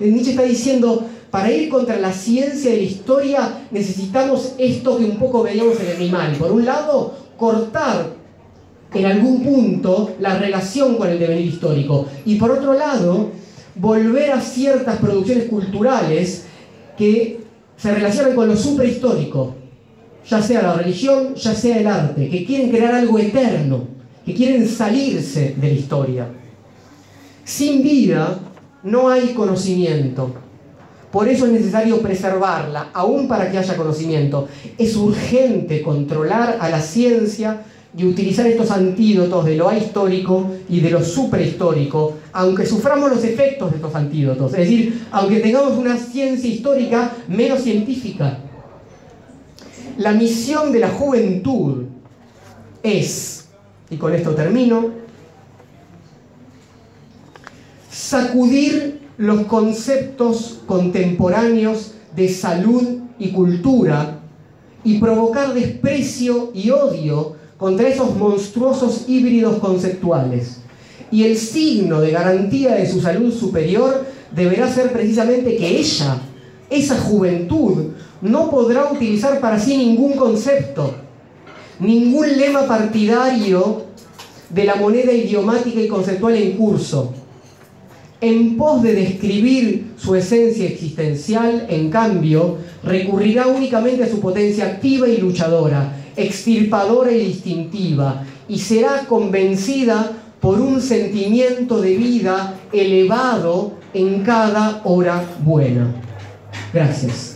Nietzsche está diciendo, para ir contra la ciencia de la historia necesitamos esto que un poco veíamos en el animal. Por un lado, cortar en algún punto la relación con el devenir histórico. Y por otro lado, volver a ciertas producciones culturales que se relacionan con lo suprahistórico, ya sea la religión, ya sea el arte, que quieren crear algo eterno, que quieren salirse de la historia. Sin vida no hay conocimiento. Por eso es necesario preservarla, aún para que haya conocimiento. Es urgente controlar a la ciencia y utilizar estos antídotos de lo ahistórico y de lo superhistórico, aunque suframos los efectos de estos antídotos, es decir, aunque tengamos una ciencia histórica menos científica. La misión de la juventud es, y con esto termino, sacudir los conceptos contemporáneos de salud y cultura y provocar desprecio y odio contra esos monstruosos híbridos conceptuales. Y el signo de garantía de su salud superior deberá ser precisamente que ella, esa juventud, no podrá utilizar para sí ningún concepto, ningún lema partidario de la moneda idiomática y conceptual en curso. en pos de describir su esencia existencial, en cambio, recurrirá únicamente a su potencia activa y luchadora, extirpadora y distintiva, y será convencida por un sentimiento de vida elevado en cada hora buena. Gracias.